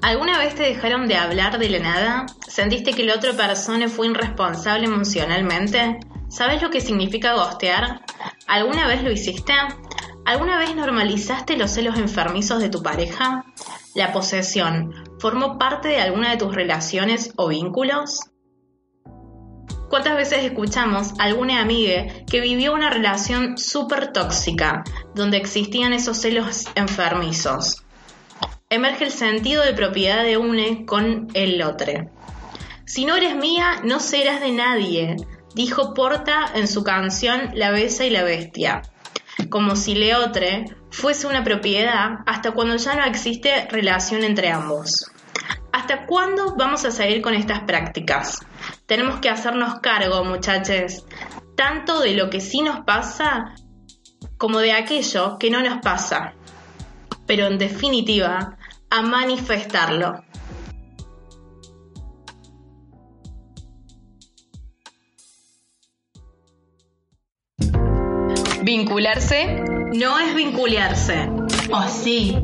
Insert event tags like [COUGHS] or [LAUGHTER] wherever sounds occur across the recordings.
¿Alguna vez te dejaron de hablar de la nada? ¿Sentiste que la otra persona fue irresponsable emocionalmente? ¿Sabes lo que significa gostear? ¿Alguna vez lo hiciste? ¿Alguna vez normalizaste los celos enfermizos de tu pareja? ¿La posesión formó parte de alguna de tus relaciones o vínculos? ¿Cuántas veces escuchamos a alguna amiga que vivió una relación súper tóxica, donde existían esos celos enfermizos? Emerge el sentido de propiedad de une con el otro. Si no eres mía, no serás de nadie, dijo Porta en su canción La Besa y la Bestia. Como si Leotre fuese una propiedad hasta cuando ya no existe relación entre ambos. ¿Hasta cuándo vamos a seguir con estas prácticas? Tenemos que hacernos cargo, muchachos, tanto de lo que sí nos pasa como de aquello que no nos pasa. Pero en definitiva, a manifestarlo. Vincularse no es vincularse. ¿O sí?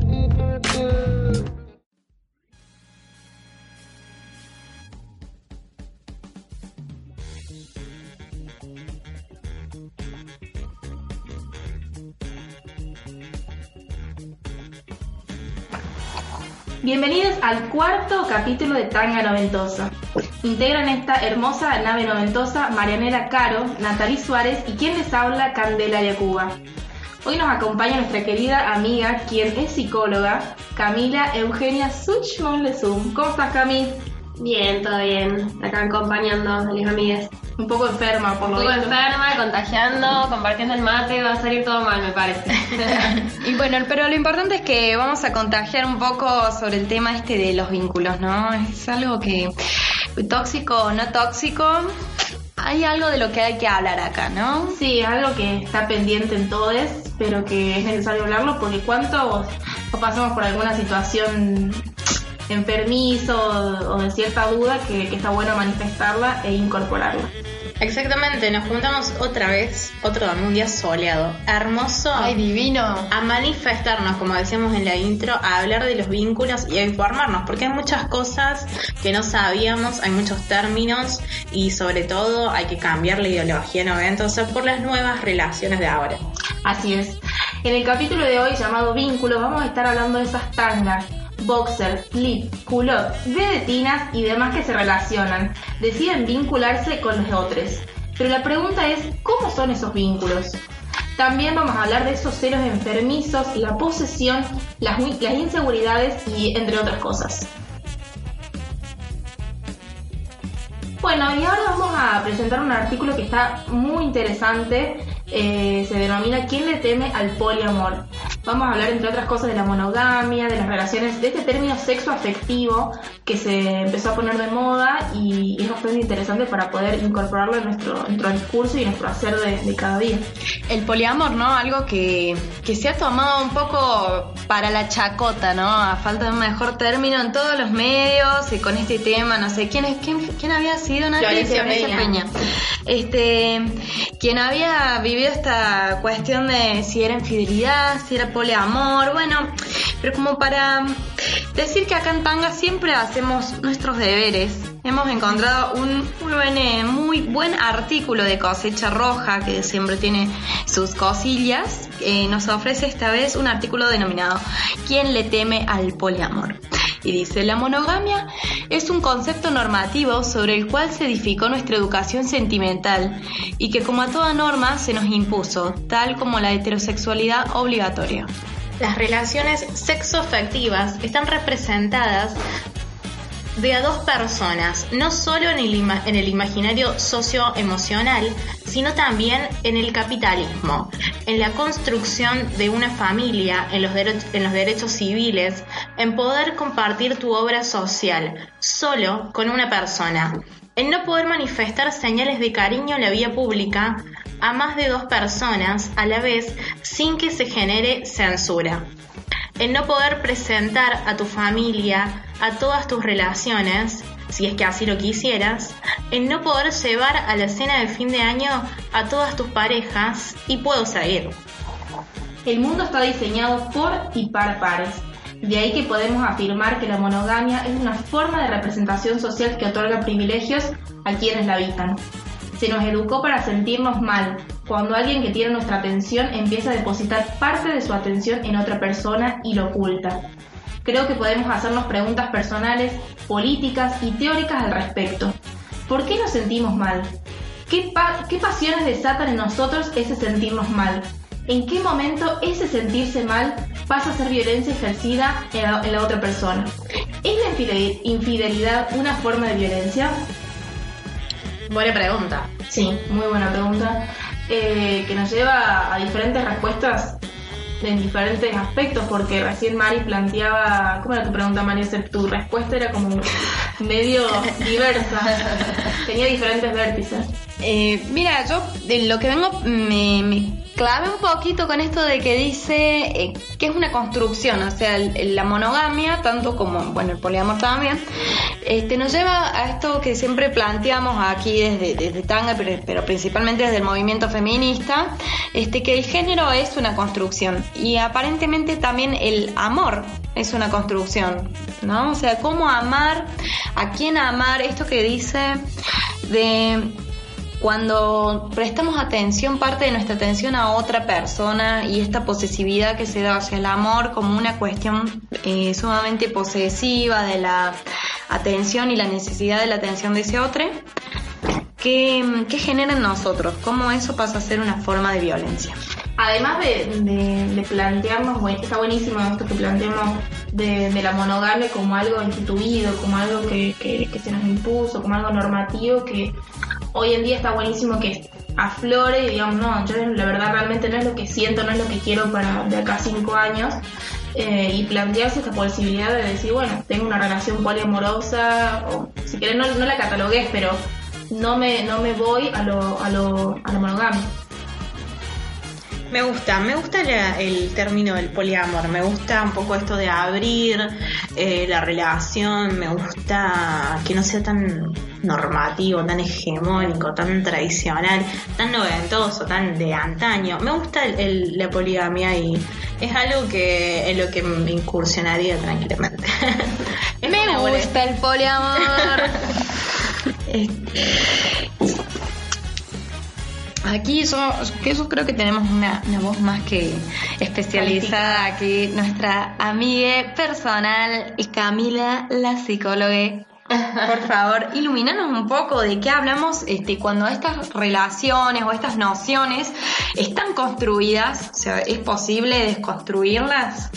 Bienvenidos al cuarto capítulo de Tanga Noventosa. Integran esta hermosa nave noventosa Marianela Caro, Natalie Suárez y quien les habla Candelaria Cuba. Hoy nos acompaña nuestra querida amiga, quien es psicóloga, Camila Eugenia Suchmon Lesum. ¿Cómo estás, Cami? Bien, todo bien. Acá acompañando a mis amigas. Un poco enferma, por lo Un poco visto. enferma, contagiando, compartiendo el mate, va a salir todo mal, me parece. [LAUGHS] Y bueno, pero lo importante es que vamos a contagiar un poco sobre el tema este de los vínculos, ¿no? Es algo que, tóxico o no tóxico, hay algo de lo que hay que hablar acá, ¿no? Sí, algo que está pendiente en todos, pero que es necesario hablarlo porque cuántos o pasamos por alguna situación enfermizo o de cierta duda que, que está bueno manifestarla e incorporarla. Exactamente, nos juntamos otra vez, otro un día soleado, hermoso. Ay, divino. a manifestarnos, como decíamos en la intro, a hablar de los vínculos y a informarnos, porque hay muchas cosas que no sabíamos, hay muchos términos y sobre todo hay que cambiar la ideología noventosa por las nuevas relaciones de ahora. Así es. En el capítulo de hoy llamado Vínculos vamos a estar hablando de esas tangas, boxer, slip, culot, vedetinas y demás que se relacionan, deciden vincularse con los otros. Pero la pregunta es, ¿cómo son esos vínculos? También vamos a hablar de esos celos enfermizos, la posesión, las inseguridades y entre otras cosas. Bueno, y ahora vamos a presentar un artículo que está muy interesante. eh, se denomina ¿Quién le teme al poliamor? Vamos a hablar, entre otras cosas, de la monogamia, de las relaciones, de este término sexo afectivo que se empezó a poner de moda y, es bastante interesante para poder incorporarlo en nuestro, en nuestro discurso y en nuestro hacer de, de cada día. El poliamor, ¿no? Algo que, que se ha tomado un poco para la chacota, ¿no? A falta de un mejor término en todos los medios y con este tema, no sé, ¿quién, es, quién, quién había sido? Florencia Peña. Este, quien había vivido esta cuestión de si era infidelidad, si era poliamor, bueno, pero como para decir que acá en Tanga siempre hacemos nuestros deberes. Hemos encontrado un muy buen, eh, muy buen artículo de cosecha roja que siempre tiene sus cosillas. Nos ofrece esta vez un artículo denominado ¿Quién le teme al poliamor? Y dice, la monogamia es un concepto normativo sobre el cual se edificó nuestra educación sentimental y que como a toda norma se nos impuso, tal como la heterosexualidad obligatoria. Las relaciones sexoafectivas están representadas de a dos personas, no solo en el, ima- en el imaginario socioemocional, sino también en el capitalismo, en la construcción de una familia, en los, en los derechos civiles, en poder compartir tu obra social solo con una persona, en no poder manifestar señales de cariño en la vía pública a más de dos personas a la vez sin que se genere censura en no poder presentar a tu familia, a todas tus relaciones, si es que así lo quisieras, en no poder llevar a la cena de fin de año a todas tus parejas y puedo seguir. El mundo está diseñado por y para pares. De ahí que podemos afirmar que la monogamia es una forma de representación social que otorga privilegios a quienes la habitan. Se nos educó para sentirnos mal cuando alguien que tiene nuestra atención empieza a depositar parte de su atención en otra persona y lo oculta. Creo que podemos hacernos preguntas personales, políticas y teóricas al respecto. ¿Por qué nos sentimos mal? ¿Qué, ¿Qué, pasiones desatan en nosotros ese sentirnos mal? ¿En qué momento ese sentirse mal pasa a ser violencia ejercida en la, en la otra persona? ¿Es la infidelidad una forma de violencia? Buena pregunta. Sí, muy buena pregunta. Eh, que nos lleva a diferentes respuestas en diferentes aspectos, porque recién Mari planteaba, ¿cómo era tu pregunta, Mari? Tu respuesta era como medio diversa, tenía diferentes vértices. Eh, mira, yo de lo que vengo me, me clave un poquito con esto de que dice eh, que es una construcción, o sea, la monogamia, tanto como, bueno, el poliamor también, este, nos lleva a esto que siempre planteamos aquí desde, desde Tanga, pero, pero, principalmente desde el movimiento feminista, este, que el género es una construcción y aparentemente también el amor es una construcción, ¿no? O sea, cómo amar, a quién amar, esto que dice de cuando prestamos atención, parte de nuestra atención a otra persona y esta posesividad que se da hacia el amor como una cuestión eh, sumamente posesiva de la atención y la necesidad de la atención de ese otro, ¿qué, qué genera en nosotros? ¿Cómo eso pasa a ser una forma de violencia? Además de, de, plantearnos, bueno, está buenísimo esto que planteamos de, la monogamia como algo instituido, como algo que, que se nos impuso, como algo normativo que hoy en día está buenísimo que aflore y digamos, no, yo la verdad realmente no es lo que siento, no es lo que quiero para de acá cinco años. Eh, y plantearse esta posibilidad de decir, bueno, tengo una relación poliamorosa, o si querés no, no la catalogues, pero no me, no me voy a lo, a lo, a lo monogamia. Me gusta, me gusta el término del poliamor, me gusta un poco esto de abrir eh, la relación, me gusta que no sea tan normativo, tan hegemónico, tan tradicional, tan noventoso, tan de antaño. Me gusta la poligamia y es algo que en lo que me incursionaría tranquilamente. [LAUGHS] me gusta el poliamor. [LAUGHS] Aquí yo, yo creo que tenemos una, voz más que especializada aquí, nuestra amiga personal Camila, la psicóloga. Por favor, iluminanos un poco de qué hablamos este, cuando estas relaciones o estas nociones están construidas, o sea, ¿es posible desconstruirlas?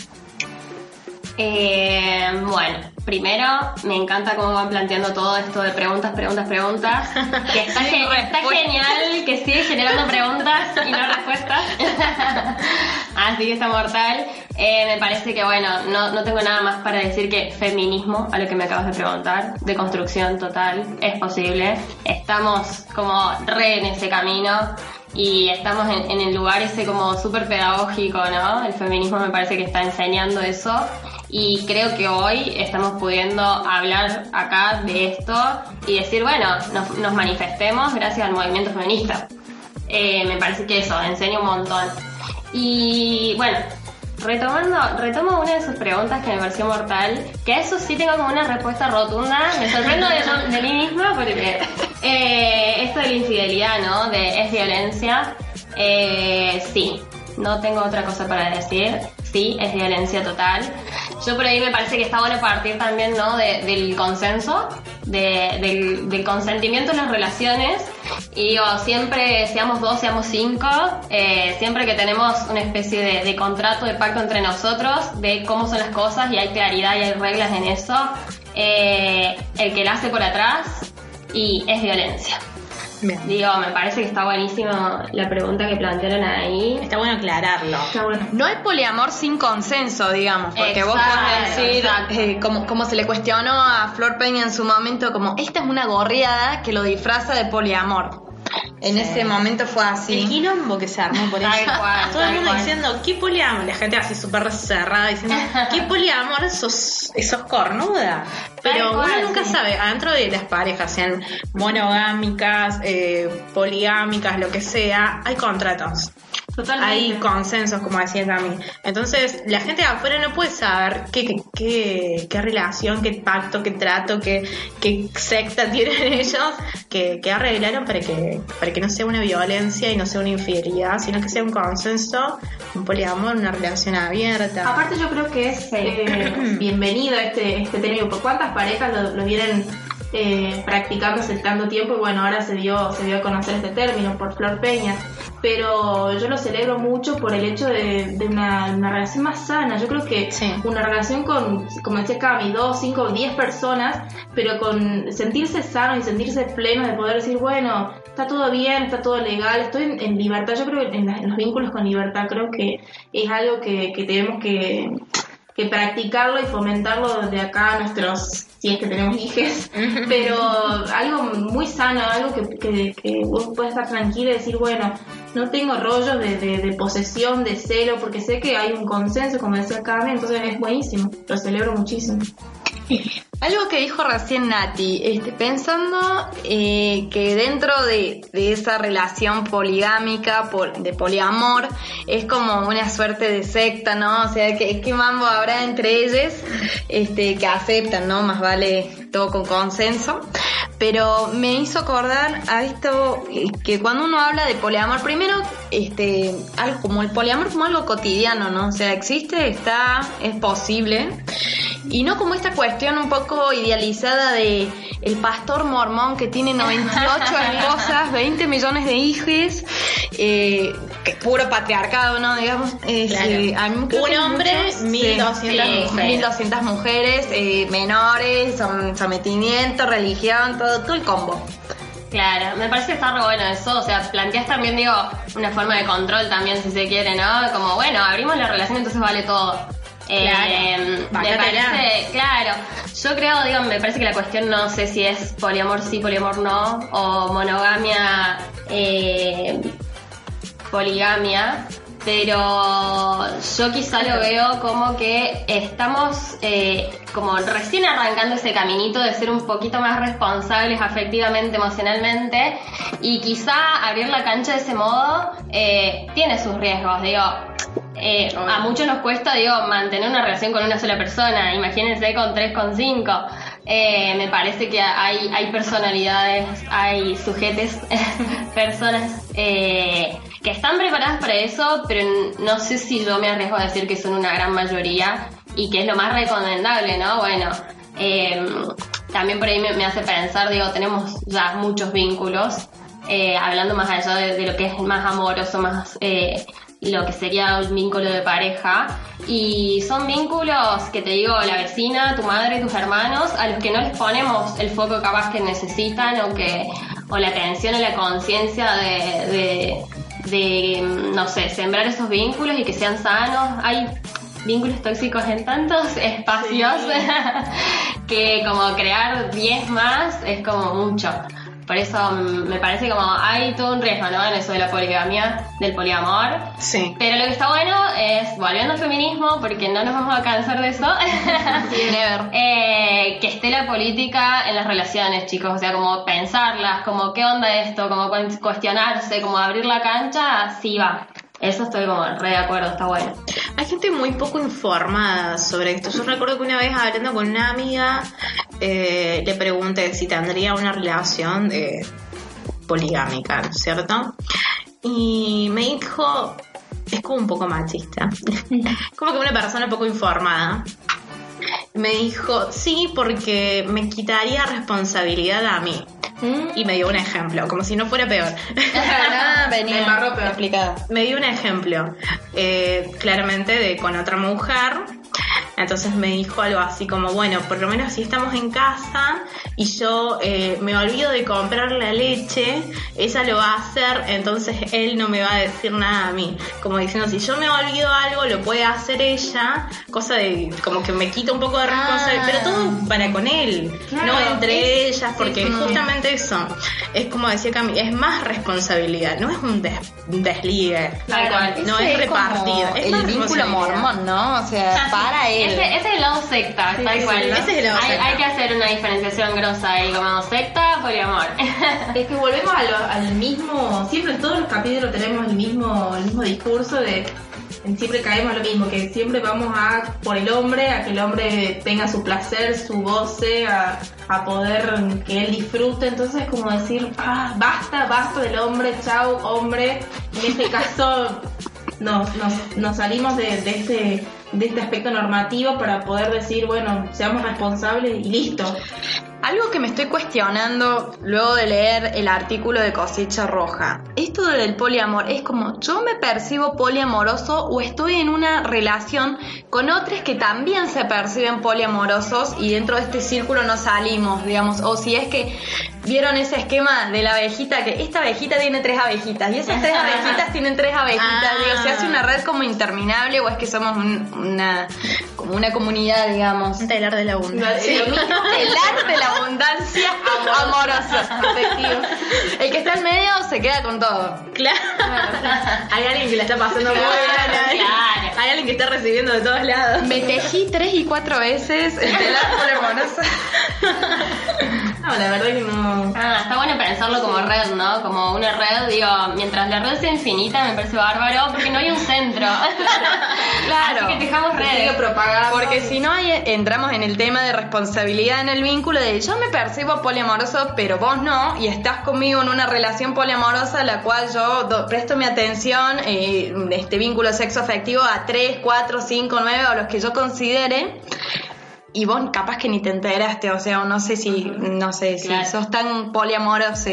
Eh, bueno, primero me encanta cómo van planteando todo esto de preguntas, preguntas, preguntas. [LAUGHS] Que está, genial, que sigue generando preguntas y no respuestas. [LAUGHS] Así que está mortal. Eh, me parece que, bueno, no, no tengo nada más para decir que feminismo, a lo que me acabas de preguntar, de construcción total, es posible. Estamos como re en ese camino y estamos en, en el lugar ese como súper pedagógico, ¿no? El feminismo me parece que está enseñando eso y creo que hoy estamos pudiendo hablar acá de esto y decir, bueno, nos, manifestemos gracias al movimiento feminista. Eh, me parece que eso enseña un montón. Y bueno, retomando, retomo una de sus preguntas que me pareció mortal, que a eso sí tengo como una respuesta rotunda, me sorprendo de, mí misma porque eh, esto de la infidelidad, ¿no? De es violencia, eh, sí, no tengo otra cosa para decir sí, es violencia total. Yo por ahí me parece que está bueno partir también, ¿no? del consenso, del, consentimiento en las relaciones. Y digo, siempre, seamos dos, seamos cinco, eh, siempre que tenemos una especie de, contrato, de pacto entre nosotros, de cómo son las cosas y hay claridad y hay reglas en eso, eh, el que la hace por atrás y es violencia. Digo, me parece que está buenísimo la pregunta que plantearon ahí. Está bueno aclararlo. No hay poliamor sin consenso, digamos, porque vos podés decir, eh, como, como se le cuestionó a Flor Peña en su momento, como esta es una gorriada que lo disfraza de poliamor. En ese momento fue así. El quilombo que se armó por eso. [LAUGHS] Todo el mundo diciendo, ¿qué poliamor? La gente así súper cerrada diciendo, [LAUGHS] ¿qué poliamor? Esos, esos cornuda. Pero uno nunca sabe, adentro de las parejas, sean monogámicas, eh, poligámicas, lo que sea, hay contratos. Totalmente. hay consensos, como decía Cami. Entonces, la gente de afuera no puede saber qué, qué, qué, qué relación, qué pacto, qué trato, qué, qué secta [LAUGHS] tienen ellos que, que arreglaron para que, para que no sea una violencia y no sea una infidelidad, sino que sea un consenso, un poliamor, una relación abierta. Aparte yo creo que es eh, [CLEARS THROAT] bienvenido este, este término, por cuántas parejas lo, lo vienen eh, practicando hace tanto tiempo y bueno, ahora se dio, se dio a conocer este término por Flor Peña. Pero yo lo celebro mucho por el hecho de, de una, una relación más sana. Yo creo que Sí. una relación con, como decía Cami, dos, cinco, diez personas, pero con sentirse sano y sentirse pleno de poder decir, bueno, está todo bien, está todo legal, estoy en, en libertad. Yo creo que en, la- en los vínculos con libertad creo que es algo que, que tenemos que, que practicarlo y fomentarlo desde acá a nuestros, si es que tenemos hijos, [LAUGHS] pero algo muy sano, algo que, que, que vos estar tranquila y decir, bueno, no tengo rollos de, de, de posesión, de celo, porque sé que hay un consenso, como decía Carmen, entonces es buenísimo, lo celebro muchísimo. Algo que dijo recién Nati, este, pensando eh, que dentro de, de esa relación poligámica, pol- de poliamor, es como una suerte de secta, ¿no? O sea, que qué mambo habrá entre ellos este, que aceptan, ¿no? Más vale todo con consenso. Pero me hizo acordar a esto eh, que cuando uno habla de poliamor, primero, este, algo como el poliamor como algo cotidiano, ¿no? O sea, existe, está, es posible. Y no como esta cuestión un poco idealizada de el pastor mormón que tiene 98 [LAUGHS] esposas, 20 millones de hijos, eh, que es puro patriarcado, ¿no? Digamos, es, Claro. eh, a mí creo Un hombre, muchos- 1200 sí, mujeres. 1200 mujeres, eh, menores, som- sometimiento, religión, todo, todo el combo. Claro, me parece que está re bueno eso, o sea, planteas también, digo, una forma de control también, si se quiere, ¿no? Como, bueno, abrimos la relación, entonces vale todo. Eh, Claro, me bájatela. parece, claro, yo creo, digo, me parece que la cuestión no sé si es poliamor sí, poliamor no, o monogamia, eh, poligamia, pero yo quizá lo veo como que estamos eh, como recién arrancando ese caminito de ser un poquito más responsables afectivamente, emocionalmente, y quizá abrir la cancha de ese modo eh, tiene sus riesgos, digo. Eh, a muchos nos cuesta, digo, mantener una relación con una sola persona. Imagínense con tres, con cinco. Eh, me parece que hay, hay personalidades, hay sujetes, [LAUGHS] personas eh, que están preparadas para eso, pero no sé si yo me arriesgo a decir que son una gran mayoría y que es lo más recomendable, ¿no? Bueno, también por ahí me, me hace pensar, digo, tenemos ya muchos vínculos, eh, hablando más allá de, de lo que es más amoroso, más eh, lo que sería un vínculo de pareja. Y son vínculos que te digo, la vecina, tu madre, tus hermanos, a los que no les ponemos el foco capaz que necesitan o que o la atención o la conciencia de, de, de, no sé, sembrar esos vínculos y que sean sanos. Hay vínculos tóxicos en tantos [LAUGHS] espacios [LAUGHS] que como crear 10 más es como mucho. Por eso mm, me parece como hay todo un riesgo, ¿no? En eso de la poligamia, del poliamor. Sí. Pero lo que está bueno es, volviendo al feminismo, porque no nos vamos a cansar de eso, Never. [LAUGHS] eh, que esté la política en las relaciones, chicos. O sea, como pensarlas, como qué onda esto, como cu- cuestionarse, como abrir la cancha, sí va. Eso estoy como re de acuerdo, está bueno. Hay gente muy poco informada sobre esto. Yo recuerdo que una vez hablando con una amiga, eh, le pregunté si tendría una relación poligámica, ¿no es ¿cierto? Y me dijo, es como un poco machista, [LAUGHS] como que una persona poco informada. Me dijo, sí, porque me quitaría responsabilidad a mí. Y me dio un ejemplo, como si no fuera peor. [LAUGHS] [LAUGHS] Venía Me me dio un ejemplo, eh, claramente de con otra mujer. Entonces me dijo algo así como, bueno, por lo menos si estamos en casa y yo eh, me olvido de comprar la leche, ella lo va a hacer, entonces él no me va a decir nada a mí. Como diciendo, si yo me olvido algo, lo puede hacer ella, cosa de como que me quita un poco de responsabilidad, Ah. pero todo para con él, Claro, no entre es- ellas, porque sí. justamente eso, es como decía Cami, es más responsabilidad, no es un, des- un desligue. No Ese es repartido, es el vínculo mormón, ¿no? O sea, [LAUGHS] para él. ese, ese es el lado secta, Sí, tal sí, cual. sí, ¿no? ese es el lado hay, secta. hay que hacer una diferenciación grosa ahí, como secta, poliamor. [LAUGHS] Es que volvemos a lo- al mismo, siempre en todos los capítulos tenemos el mismo, el mismo discurso de siempre caemos a lo mismo, que siempre vamos a por el hombre, a que el hombre tenga su placer, su goce, a, a poder que él disfrute, entonces como decir, ah, basta, basta del hombre, chau, hombre, en este [LAUGHS] caso nos, nos, nos salimos de, de este de este aspecto normativo para poder decir, bueno, seamos responsables y listo. Algo que me estoy cuestionando luego de leer el artículo de Cosecha Roja. Esto del poliamor es como, ¿yo me percibo poliamoroso o estoy en una relación con otros que también se perciben poliamorosos y dentro de este círculo no salimos, digamos? O si es que vieron ese esquema de la abejita, que esta abejita tiene tres abejitas y esas tres abejitas [LAUGHS] tienen tres abejitas. Ah. Digo, ¿se hace una red como interminable o es que somos un- una, como una comunidad, digamos? Un telar de la abundancia. Sí. El arte de la abundancia amorosa. Afectivo. El que está en medio se queda con todo. Claro. Hay alguien que la está pasando muy bien. Hay, Claro. hay alguien que está recibiendo de todos lados. Me tejí tres y cuatro veces el telar poliamoroso. No, la verdad que no. Ah, está bueno pensarlo como red, ¿no? Como una red, digo, mientras la red sea infinita me parece bárbaro porque no hay un centro. Claro. Así que dejamos Sigue redes. Porque si no, ahí entramos en el tema de responsabilidad en el vínculo de yo me percibo poliamoroso, pero vos no, y estás conmigo en una relación poliamorosa, la cual yo do- presto mi atención, eh, este vínculo sexo afectivo a 3, 4, 5, 9 o los que yo considere. Y vos capaz que ni te enteraste, o sea, no sé si, no sé, Claro. si sos tan poliamoroso.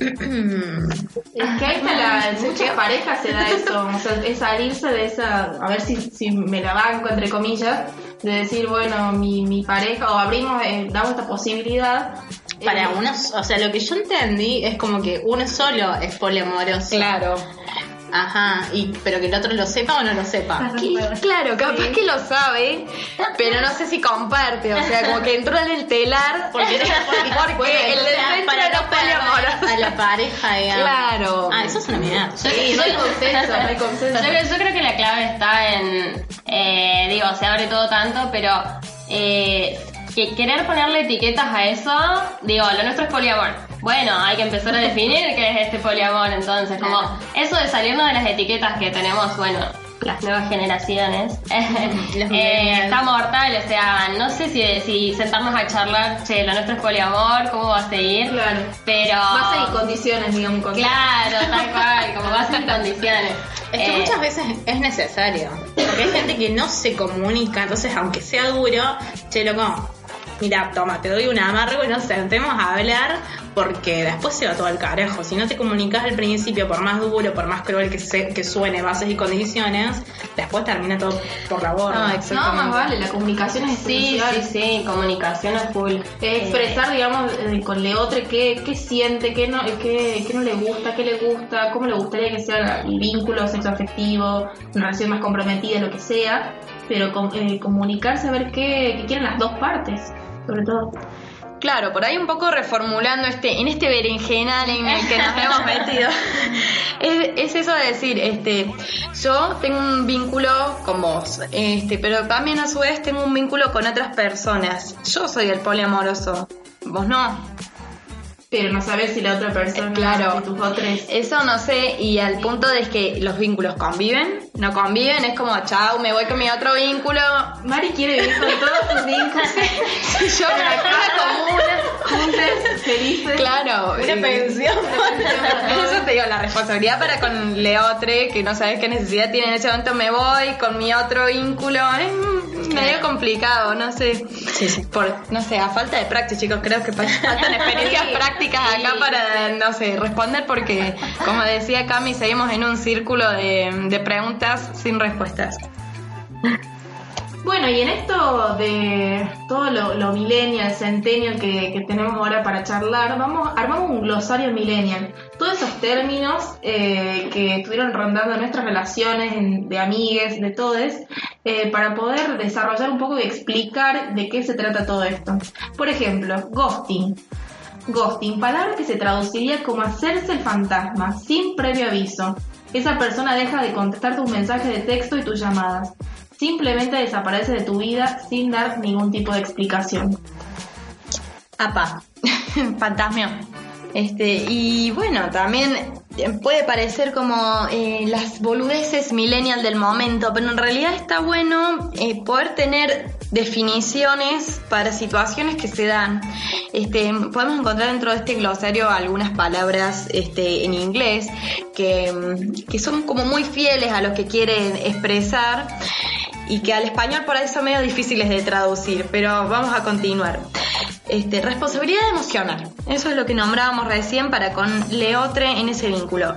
Es que ahí está la, en muchas parejas se da eso, o sea, es salirse de esa, a ver si, si me la banco entre comillas, de decir, bueno, mi, mi pareja, o abrimos, eh, damos esta posibilidad. Para eh, o sea, lo que yo entendí es como que uno solo es poliamoroso. Claro. Ajá, y, pero que el otro lo sepa o no lo sepa. Claro, capaz que lo sabe, pero no sé si comparte, o sea, como que entró en el telar. [LAUGHS] Porque, porque, Porque el del centro para era no poliamoroso. a la pareja, digamos. Claro. Ah, eso es una mierda. Sí, no hay consenso, no hay consenso. Yo creo, yo creo que la clave está en, eh, digo, se abre todo tanto, pero eh, que querer ponerle etiquetas a eso, digo, lo nuestro es poliamor. Bueno, hay que empezar a definir qué es este poliamor, entonces, como eso de salirnos de las etiquetas que tenemos, bueno, las nuevas generaciones, [LAUGHS] eh, millennials. está mortal, o sea, no sé si, si sentarnos a charlar, che, lo nuestro es poliamor, cómo va a seguir, Claro. pero... Base y condiciones, digamos, con Claro, tal cual, como base y condiciones. Es que Eh, muchas veces es necesario. Porque hay gente que no se comunica, entonces aunque sea duro, che, loco, mira, toma, te doy un amargo y nos sentemos a hablar porque después se va todo al carajo. Si no te comunicas al principio, por más duro, por más cruel que, se- que suene bases y condiciones, después termina todo por la borda. No, No, más vale, la comunicación es Sí, sí, sí, comunicación a full. Eh, expresar, digamos, eh, con Leotre qué, qué siente, qué no, qué, qué no le gusta, qué le gusta, cómo le gustaría que sea el vínculo sexoafectivo, una relación más comprometida, lo que sea, pero com- eh, comunicarse a ver qué, qué quieren las dos partes, sobre todo. Claro, por ahí un poco reformulando este, en este berenjenal en el que nos hemos metido. [LAUGHS] Es, es eso de decir, este, yo tengo un vínculo con vos, este, pero también a su vez tengo un vínculo con otras personas. Yo soy el poliamoroso, vos no. Pero no saber si la otra persona, Eh, claro. si tus otros... Eso no sé, y al punto de que los vínculos conviven, no conviven, es como, chau, me voy con mi otro vínculo. Mari quiere vivir con todos sus [LAUGHS] vínculos Yo en me la común, felices. Claro. Una eh, pensión. Eso te digo, la responsabilidad para con Leotre, que no sabes qué necesidad tiene en ese momento, me voy con mi otro vínculo. Es medio complicado, no sé. Sí, sí. Por, no sé, a falta de práctica, chicos, creo que fa- faltan [LAUGHS] experiencias prácticas acá para, no sé, responder porque, como decía Cami, seguimos en un círculo de, de preguntas sin respuestas. [LAUGHS] Bueno, y en esto de todo lo, lo millennial, centennial que, que tenemos ahora para charlar, vamos armamos un glosario millennial. Todos esos términos eh, que estuvieron rondando nuestras relaciones de amigues, de todes, eh, para poder desarrollar un poco y explicar de qué se trata todo esto. Por ejemplo, ghosting. Ghosting, palabra que se traduciría como hacerse el fantasma, sin previo aviso. Esa persona deja de contestar tus mensajes de texto y tus llamadas. Simplemente desaparece de tu vida sin dar ningún tipo de explicación. Apa, [LAUGHS] fantasma. Este, y bueno, también puede parecer como eh, las boludeces millennial del momento, pero en realidad está bueno eh, poder tener definiciones para situaciones que se dan. Este, podemos encontrar dentro de este glosario algunas palabras este, en inglés que, que son como muy fieles a lo que quieren expresar y que al español por ahí son medio difíciles de traducir, pero vamos a continuar. Este, responsabilidad emocional. Eso es lo que nombrábamos recién para con Leotre en ese vínculo.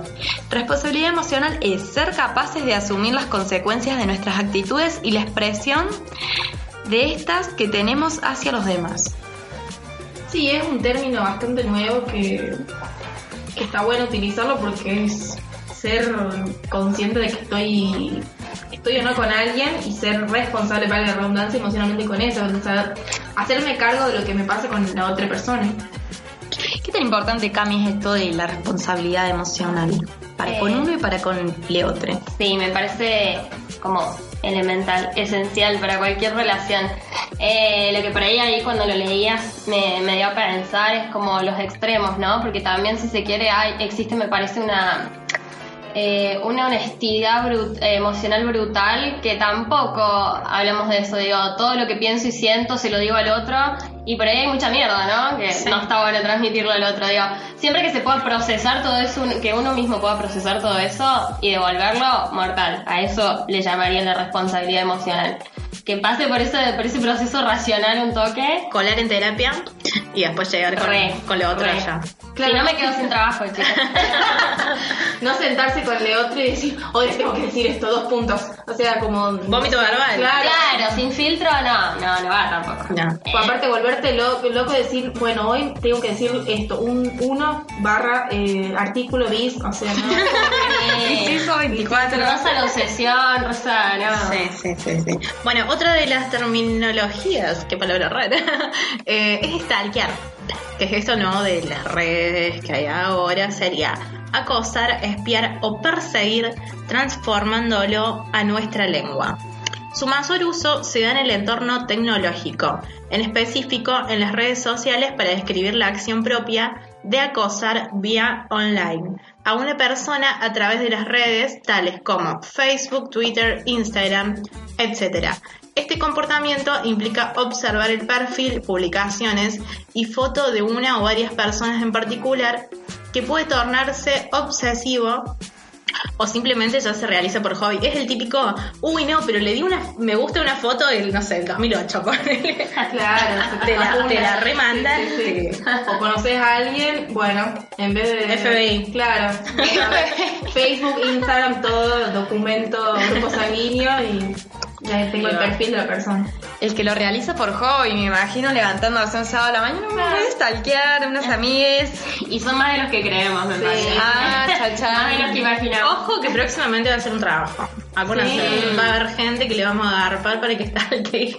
Responsabilidad emocional es ser capaces de asumir las consecuencias de nuestras actitudes y la expresión de estas que tenemos hacia los demás. Sí, es un término bastante nuevo que, que está bueno utilizarlo porque es ser consciente de que estoy estoy o no con alguien y ser responsable para la redundancia emocionalmente con eso, o sea, hacerme cargo de lo que me pasa con la otra persona. ¿Qué tan importante, Cami, es esto de la responsabilidad emocional? Para con Eh. uno y para con Leotre. Sí, me parece como elemental, esencial para cualquier relación. Eh, lo que por ahí ahí cuando lo leías me, me dio a pensar es como los extremos, ¿no? Porque también si se quiere hay, existe me parece una eh, una honestidad brut- eh, emocional brutal que tampoco hablamos de eso, digo, todo lo que pienso y siento se lo digo al otro y por ahí hay mucha mierda, ¿no? Que no está bueno transmitirlo al otro, digo, siempre que se pueda procesar todo eso, que uno mismo pueda procesar todo eso y devolverlo, mortal, a eso le llamaría la responsabilidad emocional. Que pase por ese, por ese proceso racional un toque, Colar en terapia y después llegar con, Re, con lo otro re. allá. Claro. si no me quedo sin trabajo, [LAUGHS] chicos. No sentarse con el otro y decir, hoy tengo que decir esto, dos puntos. O sea, como... Vómito verbal. Claro. Claro, sin filtro no, no, no va tampoco. No. O aparte volverte loco, loco y decir, bueno, hoy tengo que decir esto, un 1 barra eh, artículo bis, o sea, no. Eh, Inciso 24. Rosa la obsesión, Rosa, no. Sí, sí, sí, sí. Bueno, otra de las terminologías, qué palabra rara, [LAUGHS] eh, es stalkear. Que es esto, ¿no? De las redes que hay ahora, sería acosar, espiar o perseguir, transformándolo a nuestra lengua. Su mayor uso se da en el entorno tecnológico, en específico en las redes sociales para describir la acción propia de acosar vía online a una persona a través de las redes tales como Facebook, Twitter, Instagram, etc. Este comportamiento implica observar el perfil, publicaciones y foto de una o varias personas en particular que puede tornarse obsesivo o simplemente ya se realiza por hobby. Es el típico, uy no, pero le di una, me gusta una foto del, no sé, del 2008, [LAUGHS] ponele. Claro, Te la- te la remandan, Sí, sí. O conoces a alguien, bueno, en vez de. FBI. Claro. [LAUGHS] Facebook, Instagram, todo, documento, grupo sanguíneo y ya tengo el perfil de la persona. El que lo realiza por hobby, me imagino levantándose un sábado a la mañana, me voy a stalkear unas amigues. Y son más de los que creemos, me Sí. parece. Ah, cha, Más de los que cha. imaginamos. Ojo que próximamente va a ser un trabajo. Sí. va a haber gente que le vamos a agarpar para que [LAUGHS] esté Sí,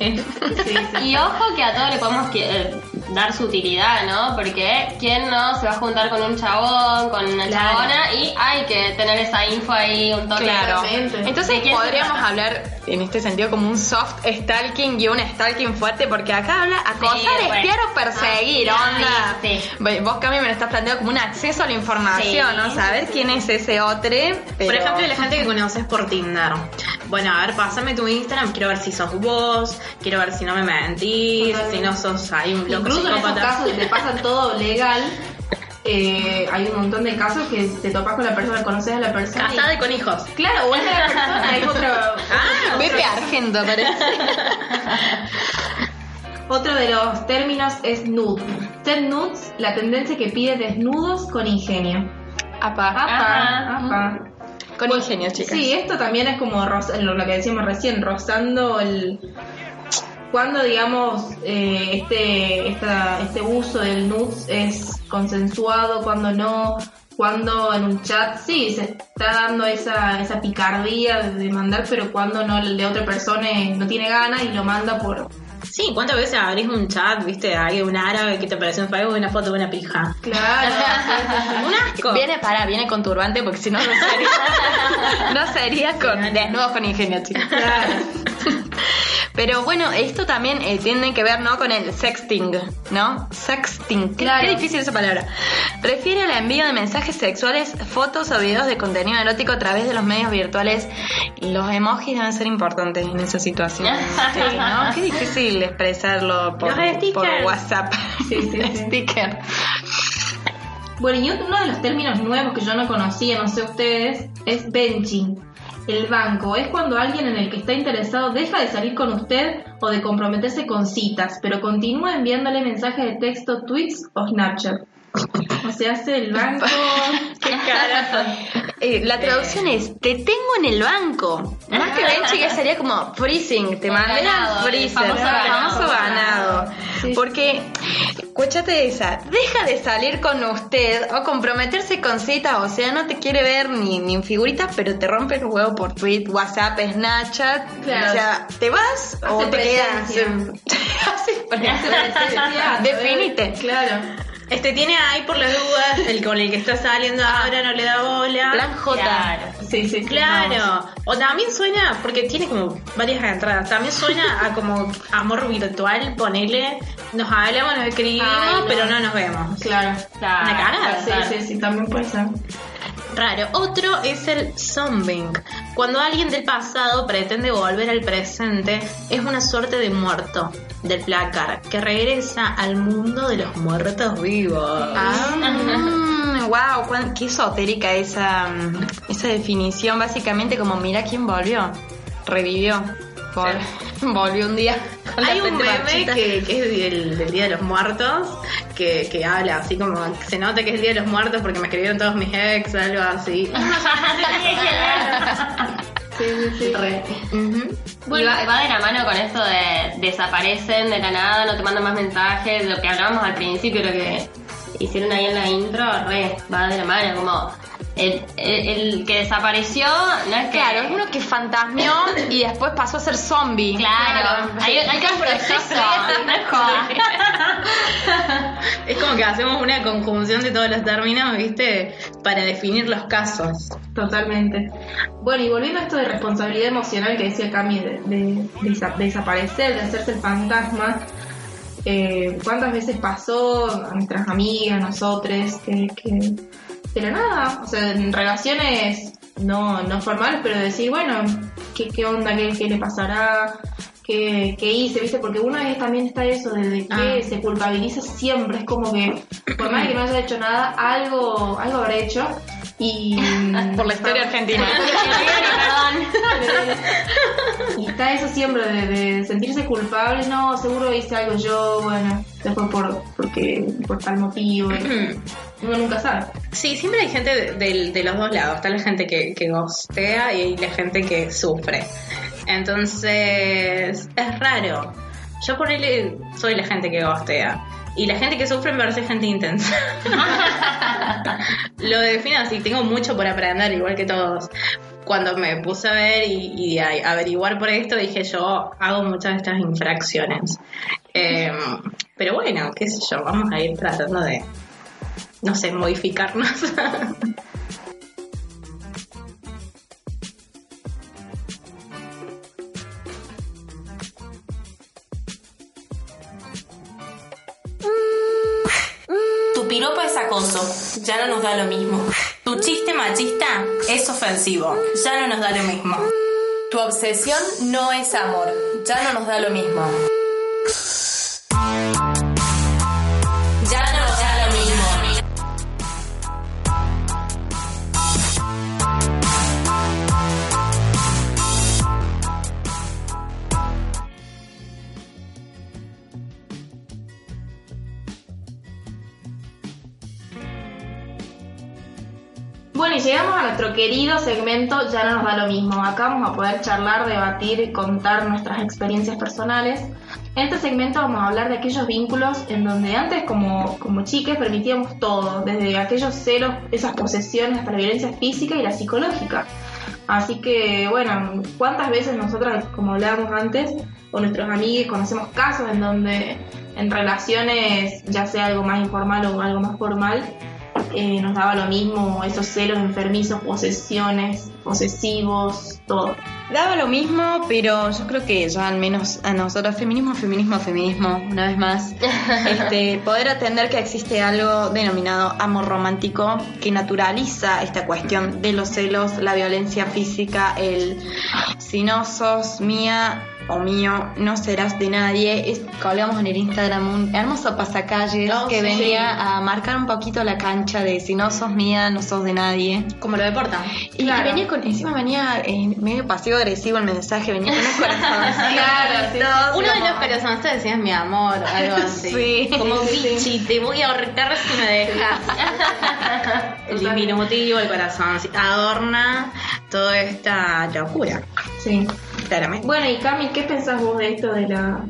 sí. Y ojo que a todos le podemos eh, dar su utilidad, ¿no? Porque quién no se va a juntar con un chabón, con una Claro. chabona y hay que tener esa info ahí, un toque. Claro. Entonces ¿De quién se podríamos hablar en este sentido como un soft stalking y un stalking fuerte, porque acá habla acosar, Sí, espiar bueno. o perseguir, Ah, onda. sí, sí. Ve- Vos, Cami, me lo estás planteando como un acceso a la información, Sí, ¿no? Saber quién es ese otro. pero- Por ejemplo, la gente que conoces por Tinder. Bueno, a ver, pásame tu Instagram, quiero ver si sos vos, quiero ver si no me mentís, si no sos ahí un loco Incluso en esos psicópata. casos que te pasan todo legal, eh, hay un montón de casos que te topas con la persona, conoces a la persona. Casada y con hijos. Claro, vuelve a la persona, es [LAUGHS] otro. Ah, Pepe [LAUGHS] Argento, parece. [LAUGHS] Otro de los términos es nude. Ser nudes, la tendencia que pide desnudos con ingenio. Apa. Apa, apa. Con ingenio, chicas. Sí, esto también es como lo que decíamos recién, rozando el... Cuando, digamos, eh, este, esta- este uso del nudes es consensuado, cuando no, cuando en un chat sí se está dando esa, esa picardía de mandar, pero cuando no, el de otra persona no tiene ganas y lo manda por, Sí, ¿cuántas veces abrís un chat, viste, hay un árabe que te aparece en Facebook una foto de una pija? Claro. [LAUGHS] Un asco. Viene para, viene con turbante porque si no no sería, [LAUGHS] no sería con desnudos con ingenio, chicos. claro. [LAUGHS] Pero bueno, esto también eh, tiene que ver, ¿no? Con el sexting, ¿no? Sexting. Claro. qué difícil esa palabra. Refiere al envío de mensajes sexuales, fotos o videos de contenido erótico a través de los medios virtuales. Los emojis deben ser importantes en esa situación. Sí, ¿no? Qué difícil expresarlo por, WhatsApp. Sí, sí, [LAUGHS] sí. Sticker. Bueno, y uno de los términos nuevos que yo no conocía, no sé ustedes, es benching. El banco es cuando alguien en el que está interesado deja de salir con usted o de comprometerse con citas, pero continúa enviándole mensajes de texto, tweets o Snapchat. O sea, hace el banco. [LAUGHS] ¿Qué cara? Eh, la traducción es te tengo en el banco. Más que benching que sería como freezing, te mandé al freezer, famoso ganado. famoso ganado. Sí. Porque, escúchate esa, deja de salir con usted o comprometerse con citas, o sea, no te quiere ver ni, ni en figuritas, pero te rompe el huevo por tweet, WhatsApp, Snapchat. Claro. O sea, ¿te vas o Hace te quedas? presencia. Hace [LAUGHS] Hace presencia. [LAUGHS] presencia, Definite. Claro. Este tiene ahí por las dudas, el con el que está saliendo ahora no le da bola. Plan J. Claro. Sí, sí. Claro, o también suena, porque tiene como varias entradas, también suena a como amor virtual, ponele, nos hablamos, nos escribimos, Ay, no. pero no nos vemos. Claro. Claro. Una cara, Sí, sí, sí, también puede ser. Raro. Otro es el zombing. Cuando alguien del pasado pretende volver al presente, es una suerte de muerto del placar que regresa al mundo de los muertos vivos. Ah, wow, cuán- qué esotérica esa, mm, esa definición. Básicamente como mira quién volvió, revivió, Vol- [LAUGHS] volvió un día. con la Hay un meme marchita. que, que es del, del Día de los Muertos, que, que habla así como, se nota que es el Día de los Muertos porque me escribieron todos mis ex, algo así. [LAUGHS] Sí, sí, sí. Y va, va de la mano con esto de desaparecen de la nada, no te mandan más mensajes, lo que hablábamos al principio, lo que hicieron ahí en la intro, re, va de la mano, como el, el, el que desapareció, no es que... Claro, es uno que fantasmeó [COUGHS] y después pasó a ser zombie. Claro, hay, hay que proceso, [LAUGHS] es como que hacemos una conjunción de todos los términos, ¿viste? Para definir los casos. Totalmente. Bueno, y volviendo a esto de responsabilidad emocional que decía Cami, de, de- de desa- de desaparecer, de hacerse el fantasma, eh, ¿cuántas veces pasó a nuestras amigas, nosotros, que, que la nada, o sea, en relaciones no, no formales, pero decir, bueno, ¿qué, qué onda? ¿Qué, qué le pasará? ¿Qué, qué hice? ¿Viste? Porque una vez también está eso de, de que Ah. se culpabiliza siempre, es como que, por más que no haya hecho nada, algo, algo habrá hecho. Y [LAUGHS] Por la historia argentina. [LAUGHS] y está eso siempre de, de sentirse culpable, no, seguro hice algo yo, bueno, después por, porque, por tal motivo, [CLEARS THROAT] uno nunca sabe. Sí, siempre hay gente de, de- de los dos lados. Está la gente que, que gostea y hay la gente que sufre. Entonces, es raro. Yo por él soy la gente que gostea. Y la gente que sufre me parece gente intensa. [LAUGHS] Lo defino así, tengo mucho por aprender, igual que todos. Cuando me puse a ver y, y a averiguar por esto, dije yo hago muchas de estas infracciones. Eh, pero bueno, qué sé yo, vamos a ir tratando de, no sé, modificarnos. [LAUGHS] Tu piropo es acoso, ya no nos da lo mismo. Tu chiste machista es ofensivo, ya no nos da lo mismo. Tu obsesión no es amor, ya no nos da lo mismo. Nuestro querido segmento Ya no nos da lo mismo. Acá vamos a poder charlar, debatir contar nuestras experiencias personales. En este segmento vamos a hablar de aquellos vínculos en donde antes como, como chiques permitíamos todo, desde aquellos celos, esas posesiones hasta la violencia física y la psicológica. Así que, bueno, ¿cuántas veces nosotras, como hablábamos antes, con nuestros amigos conocemos casos en donde en relaciones, ya sea algo más informal o algo más formal, eh, nos daba lo mismo esos celos enfermizos, posesiones, posesivos, todo. Daba lo mismo, pero yo creo que ya al menos a nosotros, feminismo, feminismo, feminismo, una vez más, [LAUGHS] este, poder atender que existe algo denominado amor romántico que naturaliza esta cuestión de los celos, la violencia física, el si no sos mía, o mío, no serás de nadie. Es, colgamos en el Instagram un hermoso pasacalles Oh, que sí. venía a marcar un poquito la cancha de si no sos mía, no sos de nadie. Como lo deportan. Y, y venía con, encima venía eh, medio pasivo agresivo el mensaje, venía con unos corazoncitos. [LAUGHS] Claro, sí, todos Uno de como- los corazones te decías mi amor, algo [LAUGHS] así. Sí. Como bichi, te voy a ahorcar si me dejas. [LAUGHS] el diminutivo, el corazón, sí, adorna toda esta locura. Sí. Bueno, y Cami, ¿qué pensás vos de esto de la...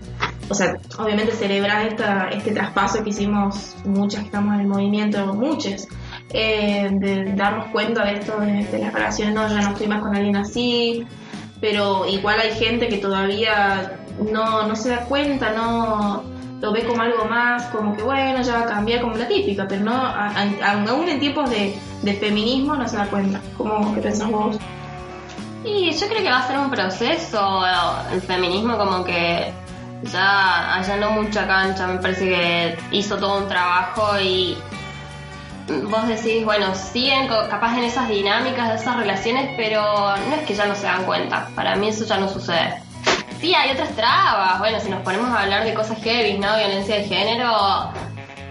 O sea, obviamente celebrar esta, este traspaso que hicimos muchas que estamos en el movimiento, muchas, eh, de darnos cuenta de esto de, de las relaciones, no, ya no estoy más con alguien así, pero igual hay gente que todavía no, no se da cuenta, no lo ve como algo más, como que bueno, ya va a cambiar, como la típica, pero no, a- aún en tiempos de, de feminismo no se da cuenta. ¿Cómo que pensás vos? Y yo creo que va a ser un proceso, el feminismo como que ya allanó mucha cancha, me parece que hizo todo un trabajo y vos decís, bueno, siguen capaz en esas dinámicas, de esas relaciones, pero no es que ya no se dan cuenta, para mí eso ya no sucede. Sí, hay otras trabas, bueno, si nos ponemos a hablar de cosas heavy, ¿no? Violencia de género,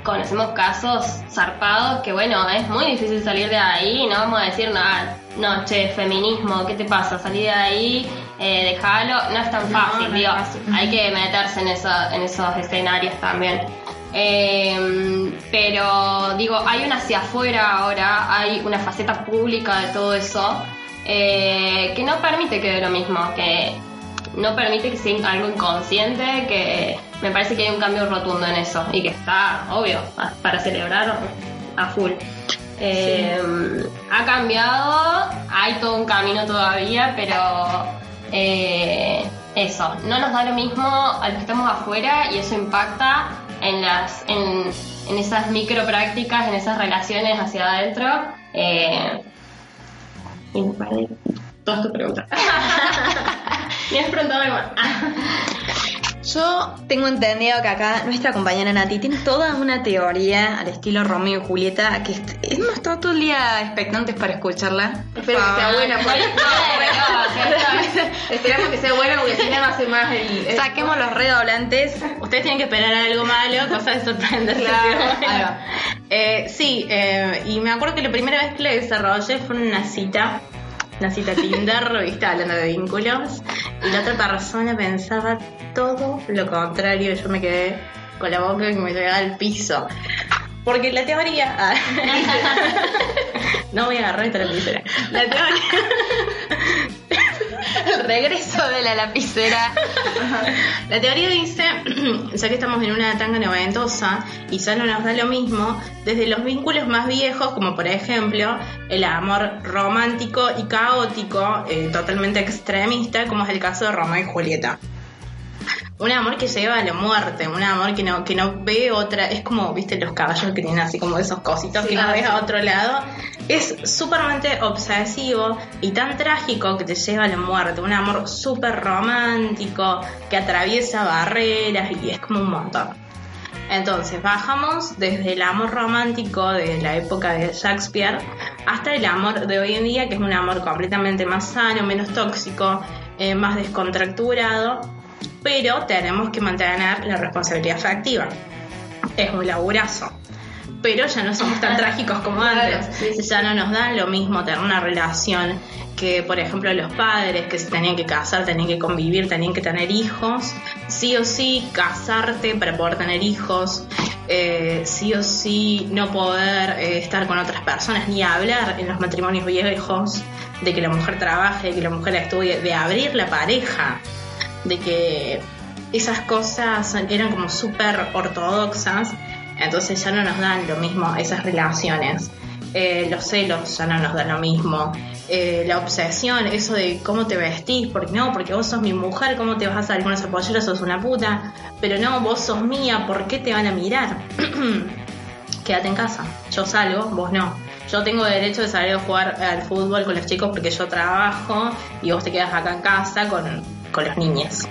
conocemos casos zarpados que bueno, es muy difícil salir de ahí no vamos a decir nada, no, che, feminismo, ¿qué te pasa? Salí de ahí, eh, déjalo, no es tan fácil, no digo, fácil. hay que meterse en, eso, en esos escenarios también. Eh, pero digo, hay una hacia afuera ahora, hay una faceta pública de todo eso eh, que no permite que lo mismo, que no permite que sea algo inconsciente, que me parece que hay un cambio rotundo en eso y que está, obvio, para celebrar a full. Eh, Ha cambiado, hay todo un camino todavía, pero eh, eso, no nos da lo mismo a los que estamos afuera y eso impacta en las en, en esas micro prácticas, en esas relaciones hacia adentro. Eh, y tus preguntas. [LAUGHS] ¿Me has preguntado algo más? [LAUGHS] Yo tengo entendido que acá nuestra compañera Nati tiene toda una teoría al estilo Romeo y Julieta que hemos estado todo el día expectantes para escucharla. Espero que sea buena, porque esperamos que sea buena porque si no no hace más el... el- Saquemos los redoblantes. Ustedes tienen que esperar algo malo, cosa de sorprenderse. Claro. Eh, sí, eh, y me acuerdo que la primera vez que lo desarrollé fue en una cita, una cita Tinder, [LAUGHS] viste, hablando de vínculos, y la otra persona pensaba todo lo contrario, yo me quedé con la boca que me llegaba al piso. Porque la teoría... ah, [LAUGHS] no voy a agarrar esta lapicera. La teoría... El regreso de la lapicera. La teoría dice, [CLEARS THROAT] ya que estamos en una tanga noventosa y ya no nos da lo mismo, desde los vínculos más viejos, como por ejemplo el amor romántico y caótico, eh, totalmente extremista, como es el caso de Romeo y Julieta. Un amor que lleva a la muerte, un amor que no, que no ve otra, es como, viste, los caballos que tienen así como esos cositos que no ves a otro lado. Es súpermente obsesivo y tan trágico que te lleva a la muerte. Un amor súper romántico que atraviesa barreras y es como un montón. Entonces bajamos desde el amor romántico de la época de Shakespeare hasta el amor de hoy en día, que es un amor completamente más sano, menos tóxico, eh, más descontracturado, pero tenemos que mantener la responsabilidad afectiva. Es un laburazo. Pero ya no somos tan [LAUGHS] trágicos como antes. Ya no nos dan lo mismo tener una relación que, por ejemplo, los padres que se tenían que casar, tenían que convivir, tenían que tener hijos. Sí o sí casarte para poder tener hijos. Eh, sí o sí no poder eh, estar con otras personas ni hablar en los matrimonios viejos de que la mujer trabaje, de que la mujer estudie, de abrir la pareja de que esas cosas eran como súper ortodoxas, entonces ya no nos dan lo mismo esas relaciones. Eh, los celos ya no nos dan lo mismo. eh, la obsesión, eso de cómo te vestís, porque no, porque vos sos mi mujer, ¿cómo te vas a salir con esa pollera? Sos una puta, pero no, vos sos mía, ¿por qué te van a mirar? [CLEARS THROAT] Quédate en casa, yo salgo, vos no. Yo tengo derecho de salir a jugar al fútbol con los chicos porque yo trabajo y vos te quedas acá en casa con, con los niños.